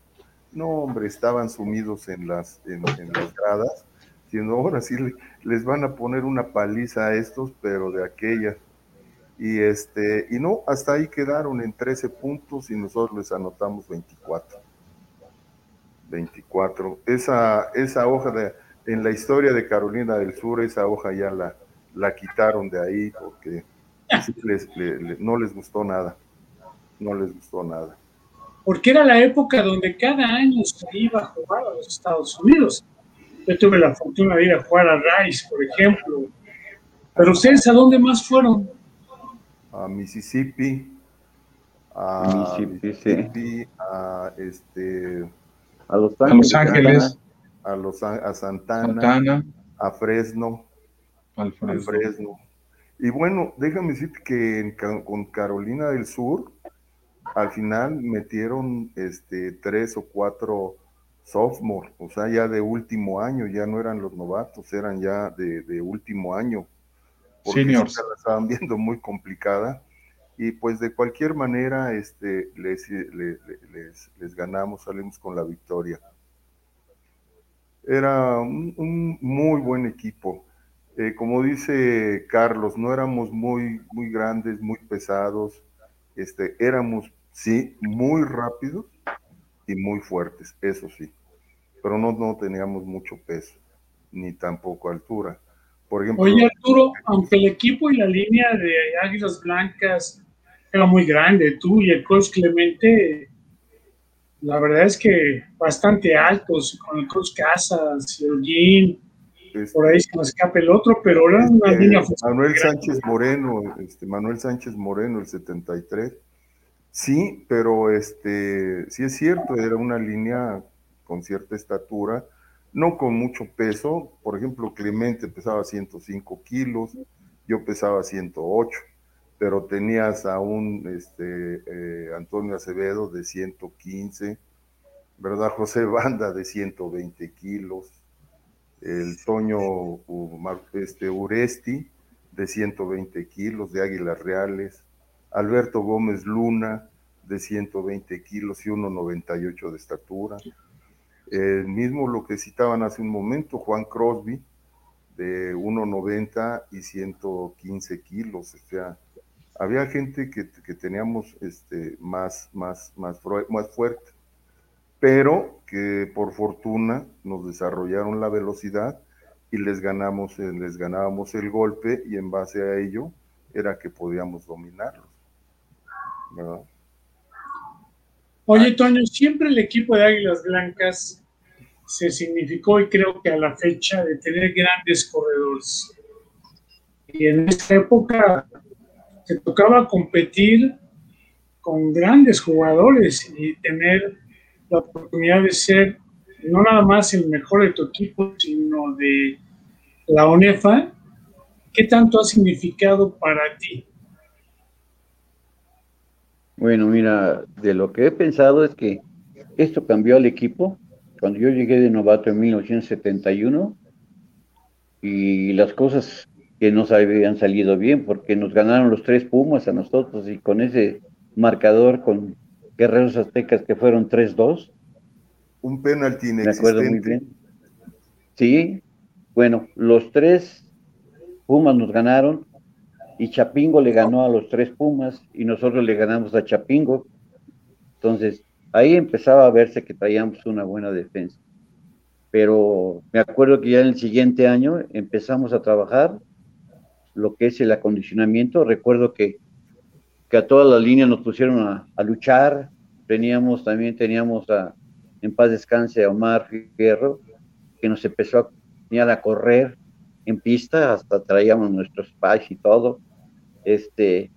No, hombre, estaban sumidos en las, en, las gradas, diciendo, ahora sí les van a poner una paliza a estos, pero de aquella. Y, este, y no, hasta ahí quedaron en 13 puntos y nosotros les anotamos 24. 24. Esa, esa hoja de, en la historia de Carolina del Sur, esa hoja ya la, la quitaron de ahí porque no les gustó nada no les gustó nada. Porque era la época donde cada año se iba a jugar a los Estados Unidos. Yo tuve la fortuna de ir a jugar a Rice, por ejemplo. Pero ustedes, ¿a dónde más fueron? A Mississippi, a Mississippi, a este, a Los Ángeles, a, los, a Santana, a Fresno, al Fresno. Y bueno, déjame decirte que con Carolina del Sur al final metieron este, tres o cuatro sophomore, o sea, ya de último año, ya no eran los novatos, eran ya de, último año, porque Seniors. la estaban viendo muy complicada. Y pues de cualquier manera este, les, les, ganamos, salimos con la victoria. Era un, muy buen equipo. Eh, como dice Carlos, no éramos muy, muy grandes, muy pesados, este, éramos, sí, muy rápidos y muy fuertes, eso sí, pero no, no teníamos mucho peso, ni tampoco altura. Por ejemplo, Oye, Arturo, aunque el equipo y la línea de Águilas Blancas era muy grande, tú y el coach Clemente, la verdad es que bastante altos, con el coach Casas, el este, por ahí se nos escapa el otro, pero era una este, línea Manuel Sánchez Moreno, este, Manuel Sánchez Moreno, el 73. Sí, pero este, sí es cierto, era una línea con cierta estatura, no con mucho peso. Por ejemplo, Clemente pesaba 105 kilos, yo pesaba 108, pero tenías a un este, eh, Antonio Acevedo de 115, ¿verdad? José Banda de 120 kilos, el Toño este, Uresti de 120 kilos de Águilas Reales, Alberto Gómez Luna de 120 kilos y 1,98 de estatura. El mismo lo que citaban hace un momento, Juan Crosby, de 1,90 y 115 kilos. O sea, había gente que, que teníamos este, más, más, más, más fuerte pero que por fortuna nos desarrollaron la velocidad y les ganamos, eh, les ganábamos el golpe y en base a ello era que podíamos dominarlos. Oye, Toño, siempre el equipo de Águilas Blancas se significó y creo que a la fecha de tener grandes corredores. Y en esta época se tocaba competir con grandes jugadores y tener la oportunidad de ser no nada más el mejor de tu equipo, sino de la ONEFA, ¿qué tanto ha significado para ti? Bueno, mira, de lo que he pensado es que esto cambió al equipo. Cuando yo llegué de novato en 1971 y las cosas que nos habían salido bien, porque nos ganaron los tres Pumas a nosotros y con ese marcador, con Guerreros Aztecas que fueron 3-2. Un penalti Me acuerdo muy bien. Sí, bueno, los tres Pumas nos ganaron y Chapingo le ganó a los tres Pumas y nosotros le ganamos a Chapingo. Entonces, ahí empezaba a verse que traíamos una buena defensa. Pero me acuerdo que ya en el siguiente año empezamos a trabajar lo que es el acondicionamiento. Recuerdo que que a toda la línea nos pusieron a, luchar. Teníamos, también teníamos a, en paz descanse a Omar Fierro, que nos empezó a a correr en pista, hasta traíamos nuestros pais y todo. Este,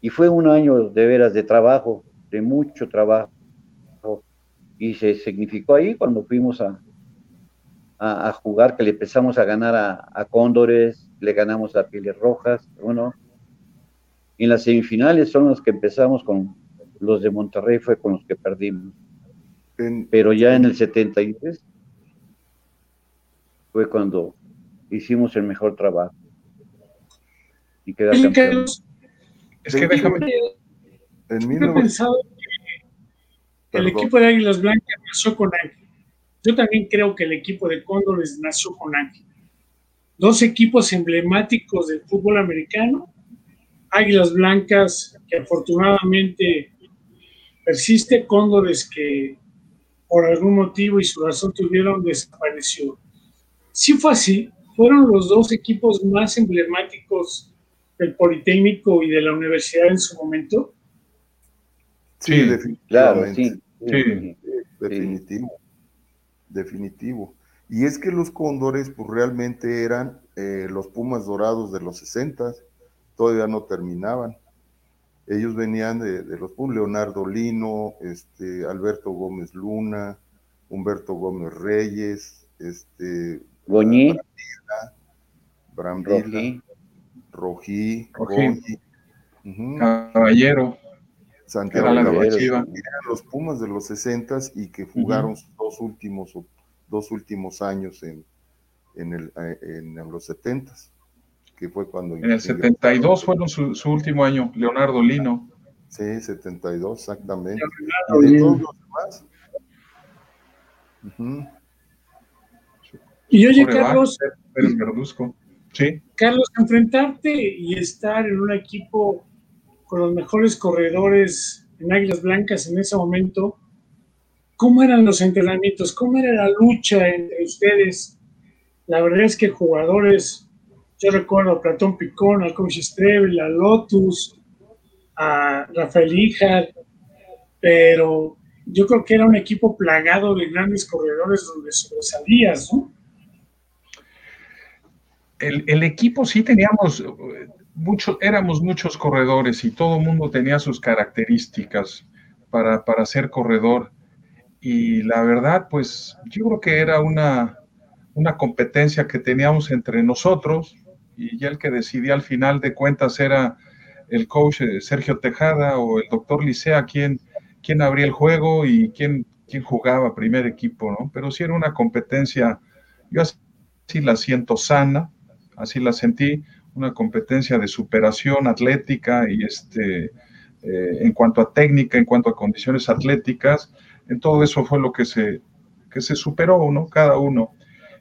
y fue un año de veras de trabajo, de mucho trabajo. Y se significó ahí cuando fuimos a, a, jugar, que le empezamos a ganar a, a Cóndores, le ganamos a Pieles Rojas, bueno, en las semifinales son los que empezamos con los de Monterrey, fue con los que perdimos. Pero ya en el 73 fue cuando hicimos el mejor trabajo. Y queda campeón. Es que déjame. En he pensado que el equipo de Águilas Blancas nació con Ángel. Yo también creo que el equipo de Cóndores nació con Ángel. Dos equipos emblemáticos del fútbol americano águilas blancas que afortunadamente persiste, cóndores que por algún motivo y su razón tuvieron desapareció. Sí fue así, fueron los dos equipos más emblemáticos del Politécnico y de la universidad en su momento. Sí, definitivamente. sí, definitivo. Definitivo. Y es que los cóndores, pues realmente eran eh, los Pumas Dorados de los 60 todavía no terminaban. Ellos venían de, los un Leonardo Lino, este, Alberto Gómez Luna, Humberto Gómez Reyes, este, Goñi, Brambila, Rojí, Rojí, Caballero, Santiago Caballero, eran los Pumas de los 60 y que jugaron sus dos últimos, dos últimos años en, en, el, en los 70 que fue cuando... En el 72 fueron su, su, último año, Leonardo Lino. Sí, 72, exactamente. Y de todos los demás. Y oye, Carlos... Carlos, enfrentarte y estar en un equipo con los mejores corredores en Águilas Blancas en ese momento, ¿cómo eran los entrenamientos? ¿Cómo era la lucha entre ustedes? La verdad es que jugadores, yo recuerdo a Platón Picón, a Coach Strebel, a Lotus, a Rafael Ijar, pero yo creo que era un equipo plagado de grandes corredores donde sobresalías, ¿no? El, el equipo sí teníamos, mucho, éramos muchos corredores y todo el mundo tenía sus características para, para ser corredor. Y la verdad, pues yo creo que era una, una competencia que teníamos entre nosotros y ya el que decidía al final de cuentas era el coach eh, Sergio Tejada o el doctor Licea quien, quien abría el juego y quién, quién jugaba primer equipo, ¿no? Pero sí era una competencia, yo así la siento sana, así la sentí, una competencia de superación atlética y este, eh, en cuanto a técnica, en cuanto a condiciones atléticas, en todo eso fue lo que se, que se superó, ¿no? Cada uno.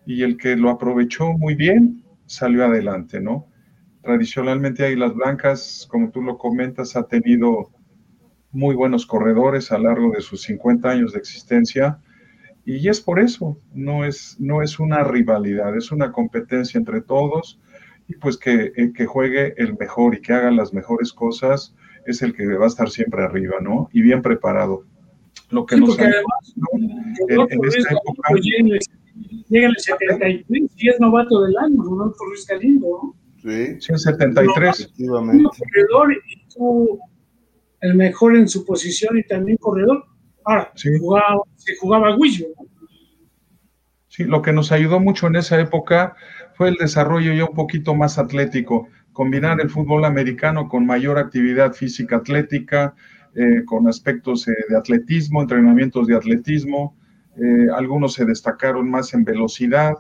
Y el que lo aprovechó muy bien, salió adelante, ¿no? Tradicionalmente Águilas Blancas, como tú lo comentas, ha tenido muy buenos corredores a lo largo de sus 50 años de existencia. Y es por eso, no es, no es una rivalidad, es una competencia entre todos y pues que, el que juegue el mejor y que haga las mejores cosas es el que va a estar siempre arriba, ¿no? Y bien preparado. Lo que sí, nos además, en, en esta época... Llega en el 73 y es novato del año, Rodolfo Ruiz Galindo, ¿no? Sí, sí, en 73. No, un corredor y tú el mejor en su posición y también corredor. Ahora, sí. jugaba, se jugaba. Sí, lo que nos ayudó mucho en esa época fue el desarrollo ya un poquito más atlético, combinar el fútbol americano con mayor actividad física atlética, eh, con aspectos eh, de atletismo, entrenamientos de atletismo. Eh, algunos se destacaron más en velocidad.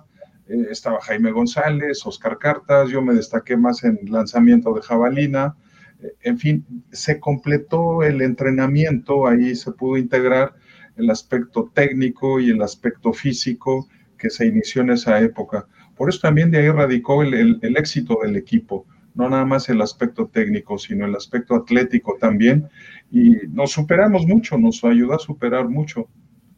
Estaba Jaime González, Oscar Cartas, yo me destaqué más en lanzamiento de jabalina. En fin, se completó el entrenamiento, ahí se pudo integrar el aspecto técnico y el aspecto físico que se inició en esa época. Por eso también de ahí radicó el, el, el éxito del equipo, no nada más el aspecto técnico, sino el aspecto atlético también. Y nos superamos mucho, nos ayudó a superar mucho.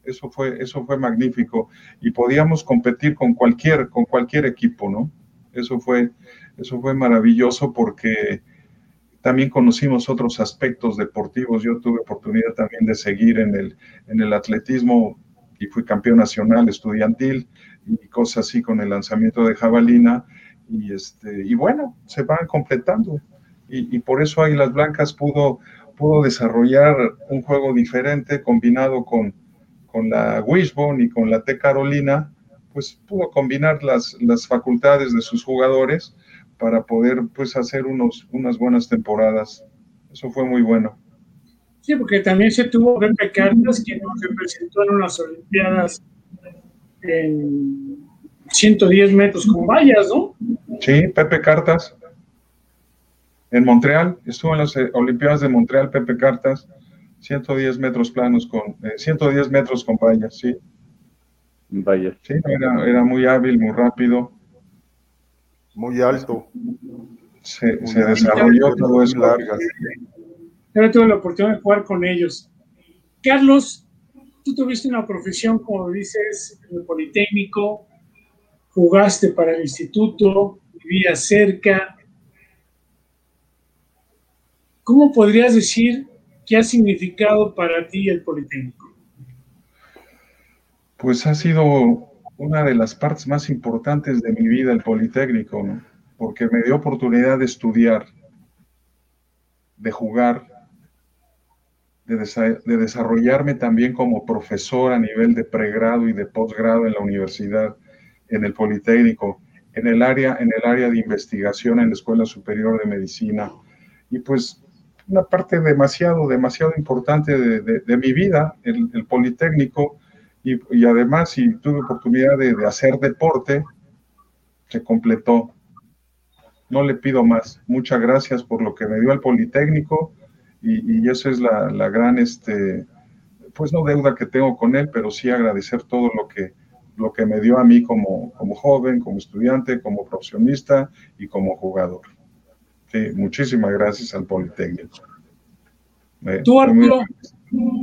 Eso fue, eso fue magnífico. Y podíamos competir con cualquier, con cualquier equipo, ¿no? Eso fue, eso fue maravilloso porque también conocimos otros aspectos deportivos. Yo tuve oportunidad también de seguir en el, en el atletismo y fui campeón nacional estudiantil y cosas así con el lanzamiento de jabalina. Y, este, y bueno, se van completando. Y, por eso Águilas Blancas pudo, pudo desarrollar un juego diferente combinado con, con la Wishbone y con la T Carolina, pues pudo combinar las, las facultades de sus jugadores para poder pues hacer unos, unas buenas temporadas. Eso fue muy bueno. Sí, porque también se tuvo Pepe Cartas, que nos representó en unas Olimpiadas en 110 metros con vallas, ¿no? Sí, Pepe Cartas. En Montreal, estuvo en las Olimpiadas de Montreal, Pepe Cartas. 110 metros planos con, eh, 110 metros con vallas, sí. Vallas. Sí, era, era, muy hábil, muy rápido. Muy alto. Se, desarrolló todo eso. Largas. Yo tuve la oportunidad de jugar con ellos. Carlos, tú tuviste una profesión, como dices, en el Politécnico, jugaste para el instituto, vivías cerca. ¿Cómo podrías decir ¿Qué ha significado para ti el Politécnico? Pues ha sido una de las partes más importantes de mi vida el Politécnico, porque me dio oportunidad de estudiar, de jugar, de, de, desarrollarme también como profesor a nivel de pregrado y de posgrado en la universidad, en el Politécnico, en el área, en el área de investigación en la Escuela Superior de Medicina. Y pues una parte demasiado, demasiado importante de, de, de mi vida, el, el Politécnico, y, y, además, si tuve oportunidad de, de, hacer deporte, se completó. No le pido más. Muchas gracias por lo que me dio el Politécnico, y, y eso es la, la, gran, este, pues no deuda que tengo con él, pero sí agradecer todo lo que, lo que me dio a mí como, como joven, como estudiante, como profesionista y como jugador. Sí, muchísimas gracias al Politécnico. Tú, Arturo,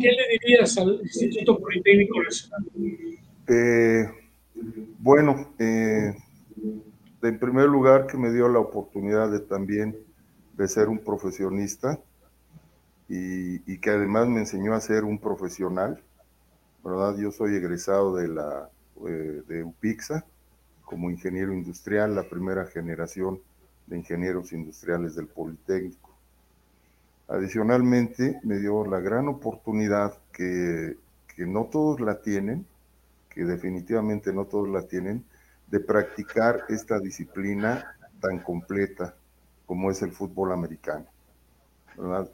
¿qué le dirías al Instituto Politécnico Nacional? Eh, bueno, eh, en primer lugar que me dio la oportunidad de también de ser un profesionista y, que además me enseñó a ser un profesional, ¿verdad? Yo soy egresado de la eh, de UPIXA como ingeniero industrial, la primera generación de ingenieros industriales del Politécnico. Adicionalmente, me dio la gran oportunidad que, que no todos la tienen, que definitivamente no todos la tienen, de practicar esta disciplina tan completa como es el fútbol americano,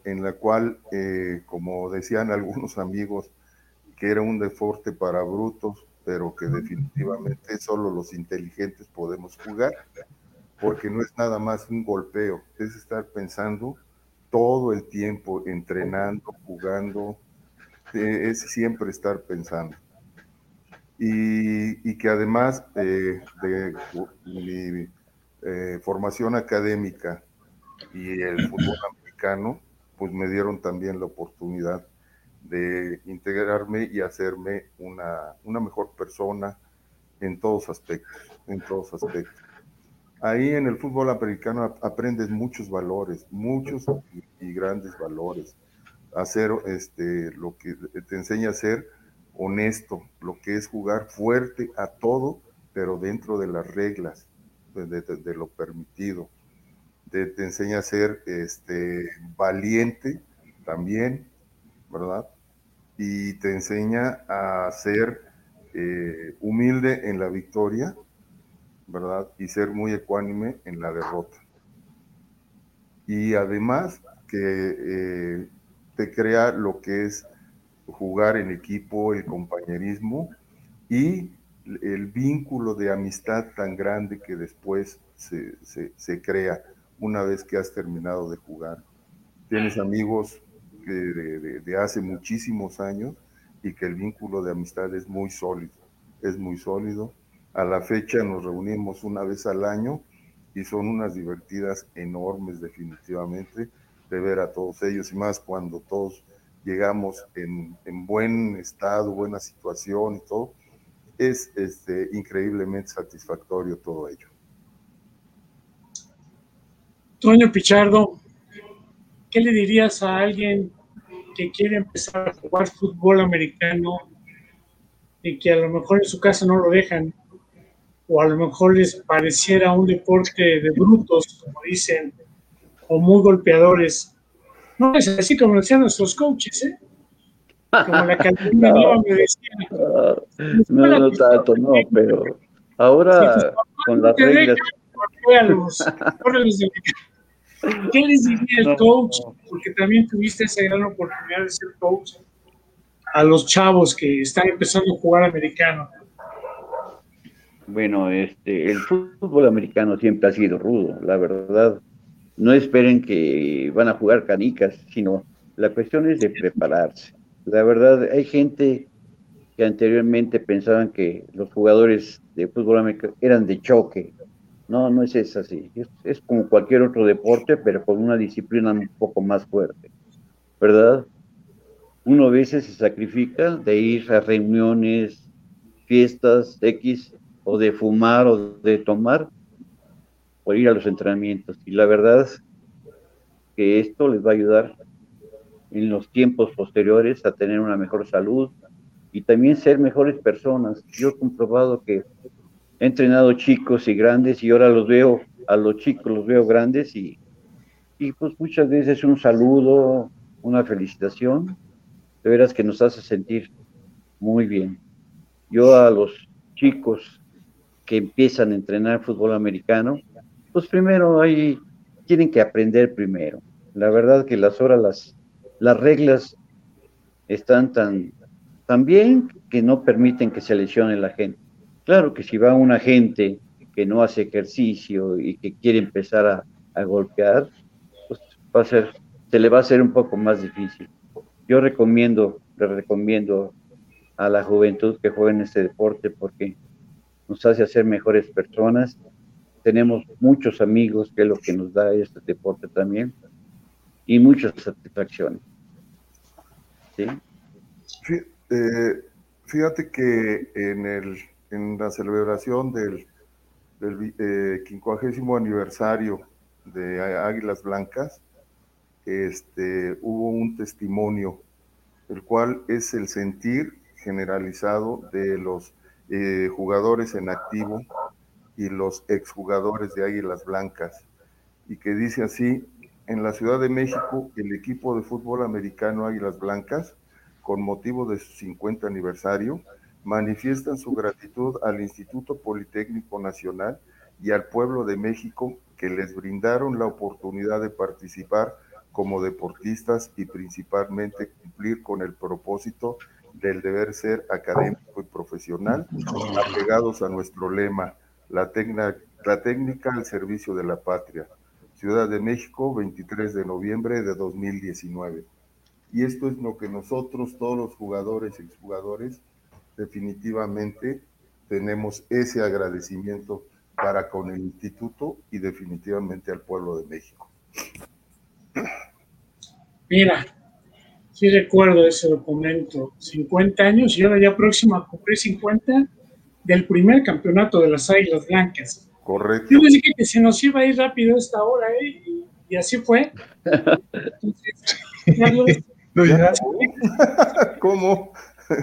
en la cual, eh, como decían algunos amigos, que era un deporte para brutos, pero que definitivamente solo los inteligentes podemos jugar, porque no es nada más un golpeo, es estar pensando todo el tiempo, entrenando, jugando, eh, es siempre estar pensando y, que además de mi eh, formación académica y el fútbol americano, pues me dieron también la oportunidad de integrarme y hacerme una, una mejor persona en todos aspectos, en todos aspectos. Ahí en el fútbol americano aprendes muchos valores, muchos y, grandes valores. Hacer este, lo que te enseña a ser honesto, lo que es jugar fuerte a todo, pero dentro de las reglas, de, lo permitido. te enseña a ser este, valiente también, ¿verdad? Y te enseña a ser eh, humilde en la victoria, ¿verdad? Y ser muy ecuánime en la derrota. Y además que eh, te crea lo que es jugar en equipo, el compañerismo y el vínculo de amistad tan grande que después se, crea una vez que has terminado de jugar. Tienes amigos de, de, hace muchísimos años y que el vínculo de amistad es muy sólido, es muy sólido. A la fecha nos reunimos una vez al año y son unas divertidas enormes definitivamente de ver a todos ellos y más cuando todos llegamos en, buen estado, buena situación y todo, es este, increíblemente satisfactorio todo ello. Toño Pichardo, ¿qué le dirías a alguien que quiere empezar a jugar fútbol americano y que a lo mejor en su casa no lo dejan? O a lo mejor les pareciera un deporte de brutos, como dicen, o muy golpeadores. No es así como decían nuestros coaches, ¿eh? Como la cantina no, me decía. No, no tanto, no, pero ahora con las reglas. ¿Qué les diría el coach? Porque también tuviste esa gran oportunidad de ser coach a los chavos que están empezando a jugar americano. Bueno, este, el fútbol americano siempre ha sido rudo, la verdad no esperen que van a jugar canicas, sino la cuestión es de prepararse. La verdad, hay gente que anteriormente pensaban que los jugadores de fútbol americano eran de choque. No, no es así. Es, es como cualquier otro deporte, pero con una disciplina un poco más fuerte. ¿Verdad? Uno a veces se sacrifica de ir a reuniones, fiestas X, o de fumar o de tomar, por ir a los entrenamientos. Y la verdad es que esto les va a ayudar en los tiempos posteriores a tener una mejor salud y también ser mejores personas. Yo he comprobado que he entrenado chicos y grandes y ahora los veo, a los chicos los veo grandes y, y pues muchas veces un saludo, una felicitación, de veras que nos hace sentir muy bien. Yo a los chicos que empiezan a entrenar fútbol americano, pues primero ahí tienen que aprender primero. La verdad que las horas, las, las reglas están tan, tan bien que no permiten que se lesione la gente. Claro que si va una gente que no hace ejercicio y que quiere empezar a, a golpear, pues va a ser, se le va a hacer un poco más difícil. Yo recomiendo, le recomiendo a la juventud que juegue en este deporte porque nos hace ser mejores personas. Tenemos muchos amigos, que es lo que nos da este deporte también, y muchas satisfacciones. ¿Sí? Eh, fíjate que en, el, en la celebración del, del eh, quincuagésimo aniversario de Águilas Blancas, este, hubo un testimonio, el cual es el sentir generalizado de los eh, jugadores en activo y los exjugadores de Águilas Blancas, y que dice así, en la Ciudad de México, el equipo de fútbol americano Águilas Blancas, con motivo de su 50 aniversario, manifiestan su gratitud al Instituto Politécnico Nacional y al pueblo de México que les brindaron la oportunidad de participar como deportistas y principalmente cumplir con el propósito del deber ser académico y profesional, apegados a nuestro lema, la, la técnica al servicio de la patria. Ciudad de México, 23 de noviembre de 2019. Y esto es lo que nosotros, todos los jugadores y exjugadores, definitivamente tenemos ese agradecimiento para con el instituto y definitivamente al pueblo de México. Mira, sí recuerdo ese documento, 50 años y ahora ya próximo a cumplir 50 del primer campeonato de las Águilas Blancas. Correcto. Yo les dije que se nos iba a ir rápido esta hora, ¿eh? Y, así fue. ¿Cómo?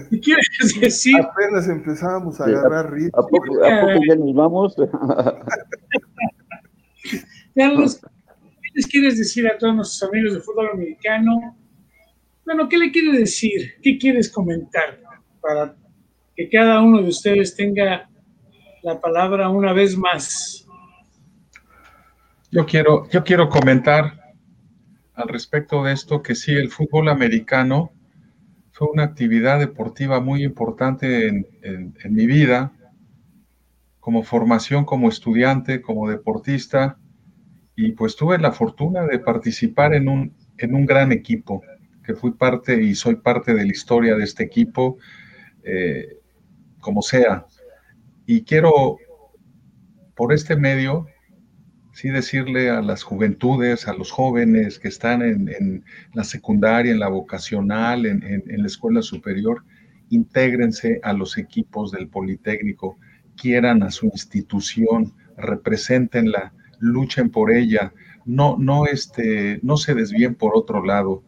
¿Qué quieres decir? Apenas empezamos a agarrar ritmo. ¿A poco, ya nos vamos? Carlos, ¿qué les quieres decir a todos nuestros amigos de fútbol americano? Bueno, ¿qué le quieres decir? ¿Qué quieres comentar para que cada uno de ustedes tenga la palabra una vez más? Yo quiero, yo quiero comentar al respecto de esto que sí, el fútbol americano fue una actividad deportiva muy importante en, mi vida, como formación, como estudiante, como deportista, y pues tuve la fortuna de participar en un, en un gran equipo, que fui parte y soy parte de la historia de este equipo, eh, como sea. Y quiero, por este medio, sí decirle a las juventudes, a los jóvenes que están en, la secundaria, en la vocacional, en, la escuela superior, intégrense a los equipos del Politécnico, quieran a su institución, representenla, luchen por ella, no, no, este, no se desvíen por otro lado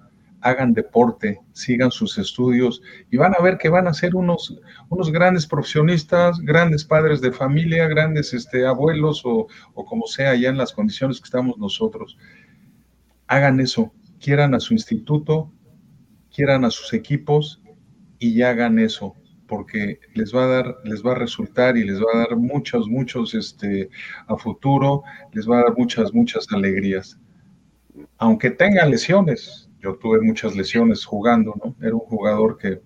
hagan deporte, sigan sus estudios y van a ver que van a ser unos, unos grandes profesionistas, grandes padres de familia, grandes este, abuelos o, o como sea, ya en las condiciones que estamos nosotros. Hagan eso, quieran a su instituto, quieran a sus equipos y hagan eso, porque les va a dar, les va a resultar y les va a dar muchos, muchos, este, a futuro, les va a dar muchas, muchas alegrías. Aunque tengan lesiones, yo tuve muchas lesiones jugando, ¿no? Era un jugador que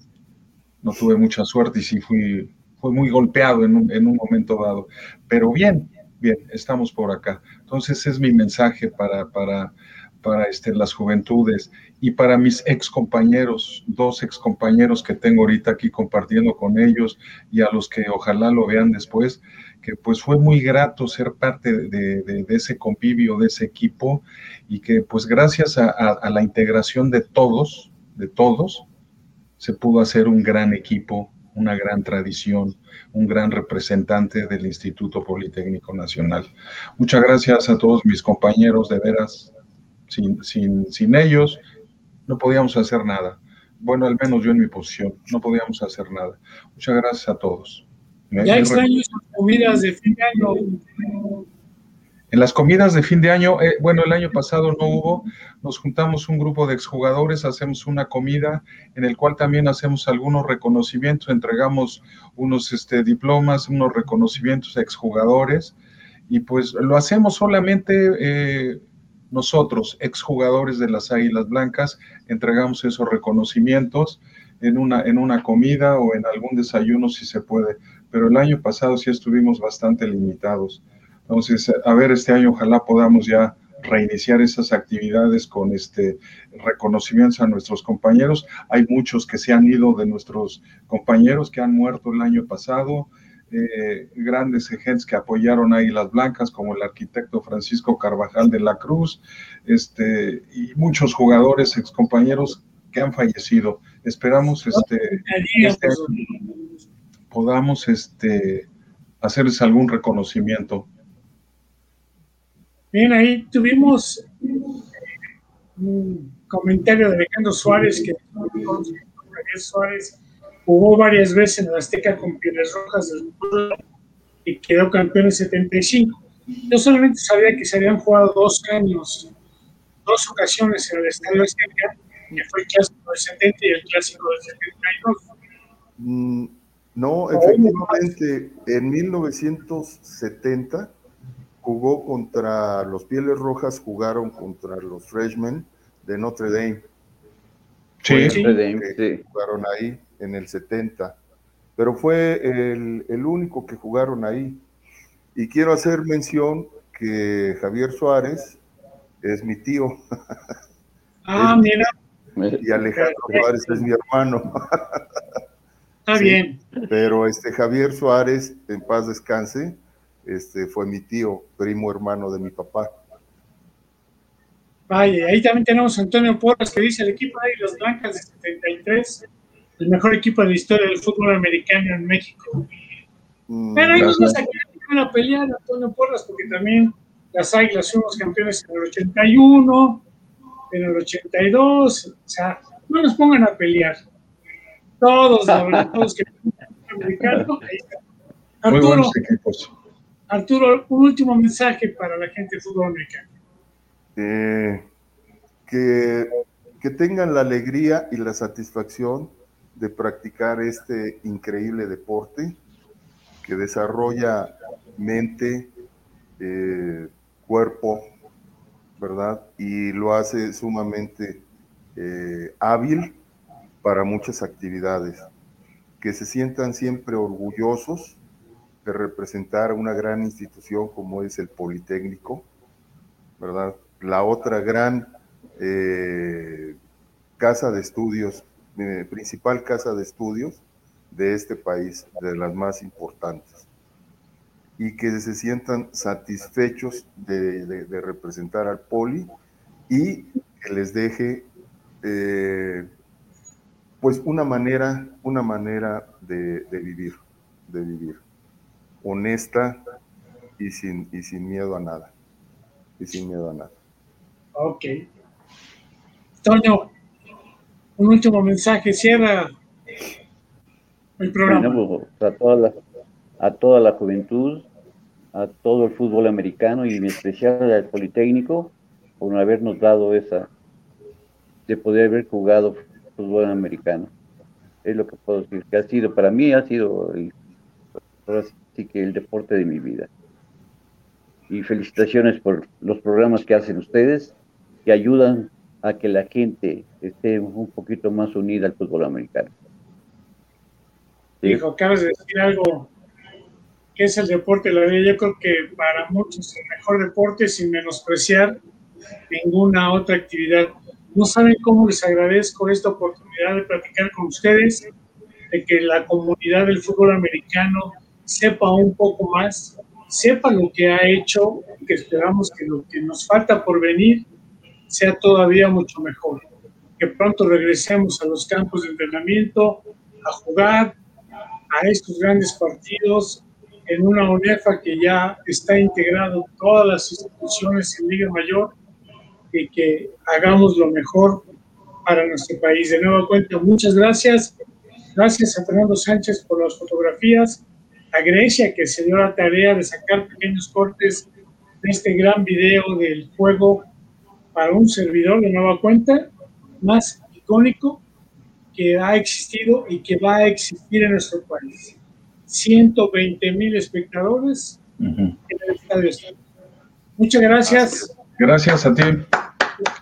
no tuve mucha suerte y sí fui, fue muy golpeado en un, en un momento dado. Pero bien, bien, estamos por acá. Entonces es mi mensaje para, para, para este, las juventudes y para mis ex compañeros, dos ex compañeros que tengo ahorita aquí compartiendo con ellos y a los que ojalá lo vean después, que pues fue muy grato ser parte de, ese convivio, de ese equipo, y que pues gracias a, la integración de todos, de todos, se pudo hacer un gran equipo, una gran tradición, un gran representante del Instituto Politécnico Nacional. Muchas gracias a todos mis compañeros, de veras, sin, sin, sin ellos no podíamos hacer nada. Bueno, al menos yo en mi posición, no podíamos hacer nada. Muchas gracias a todos. Ya extraño esas comidas de fin de año. En las comidas de fin de año, eh, bueno, el año pasado no hubo, nos juntamos un grupo de exjugadores, hacemos una comida en el cual también hacemos algunos reconocimientos, entregamos unos este, diplomas, unos reconocimientos a exjugadores, y pues lo hacemos solamente eh, nosotros, exjugadores de las Águilas Blancas, entregamos esos reconocimientos en una, en una comida o en algún desayuno si se puede pero el año pasado sí estuvimos bastante limitados. Entonces, a ver, este año ojalá podamos ya reiniciar esas actividades con este reconocimientos a nuestros compañeros. Hay muchos que se han ido de nuestros compañeros que han muerto el año pasado. eh, grandes gentes que apoyaron ahí las blancas, como el arquitecto Francisco Carvajal de la Cruz, este, y muchos jugadores, excompañeros que han fallecido. Esperamos este, este podamos este, hacerles algún reconocimiento. Bien, ahí tuvimos un comentario de Alejandro Suárez, que Suárez jugó varias veces en la Azteca con Pieles Rojas del y quedó campeón en 75. Yo solamente sabía que se habían jugado dos años, dos ocasiones en el Estadio Azteca, que fue el clásico del 70 y el clásico del 72. Mm, no, efectivamente, en 1970 jugó contra los Pieles Rojas, jugaron contra los Freshmen de Notre Dame. Sí, Notre Dame, sí. Jugaron ahí en el 70, pero fue el, el, único que jugaron ahí. Y quiero hacer mención que Javier Suárez es mi tío. Ah, mira. Y Alejandro Suárez es mi hermano. Está bien. Pero este Javier Suárez, en paz descanse, este fue mi tío, primo hermano de mi papá. Vaya, ahí también tenemos a Antonio Porras que dice el equipo de los Blancas de 73 el mejor equipo de la historia del fútbol americano en México. Mm, Pero ahí nos a a pelear, Antonio Porras, porque también las Águilas fuimos campeones en el 81, en el 82, o sea, no nos pongan a pelear. Todos, la verdad, todos que americano. Arturo, Arturo, un último mensaje para la gente del fútbol americano. Eh, que, que tengan la alegría y la satisfacción de practicar este increíble deporte que desarrolla mente, eh, cuerpo, ¿verdad? Y lo hace sumamente eh, hábil para muchas actividades. Que se sientan siempre orgullosos de representar una gran institución como es el Politécnico, ¿verdad? La otra gran eh, casa de estudios principal casa de estudios de este país, de las más importantes, y que se sientan satisfechos de, representar al poli y que les deje eh, pues una manera, una manera de, vivir, de vivir, honesta y sin, y sin miedo a nada, y sin miedo a nada. Ok. Toño, un último mensaje, cierra el programa. Pues, a, toda la, a toda la juventud, a todo el fútbol americano y en especial al Politécnico, por habernos dado esa, de poder haber jugado fútbol americano. Es lo que puedo decir, que ha sido, para mí ha sido el, que el deporte de mi vida. Y felicitaciones por los programas que hacen ustedes, que ayudan a que la gente esté un poquito más unida al fútbol americano. Dijo, acabas de decir algo que es el deporte de la vida. Yo creo que para muchos el mejor deporte sin menospreciar ninguna otra actividad. No saben cómo les agradezco esta oportunidad de platicar con ustedes, de que la comunidad del fútbol americano sepa un poco más, sepa lo que ha hecho, que esperamos que lo que nos falta por venir sea todavía mucho mejor. Que pronto regresemos a los campos de entrenamiento, a jugar a estos grandes partidos en una UNEFA que ya está integrado todas las instituciones en Liga Mayor y que hagamos lo mejor para nuestro país. De nuevo cuenta, muchas gracias. Gracias a Fernando Sánchez por las fotografías, a Grecia que se dio la tarea de sacar pequeños cortes de este gran video del juego para un servidor de nueva cuenta más icónico que ha existido y que va a existir en nuestro país. 120 mil espectadores en el estadio. Muchas gracias. Gracias a ti.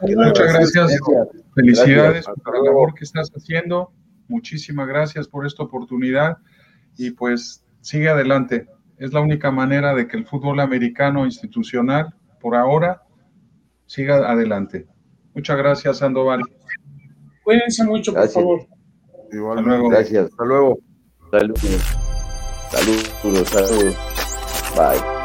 Muchas gracias. Felicidades por la labor que estás haciendo. Muchísimas gracias por esta oportunidad y pues sigue adelante. Es la única manera de que el fútbol americano institucional, por ahora, siga adelante. Muchas gracias, Sandoval. Cuídense mucho, por favor. Igualmente. Gracias. Hasta luego. Saludos, saludos. Bye.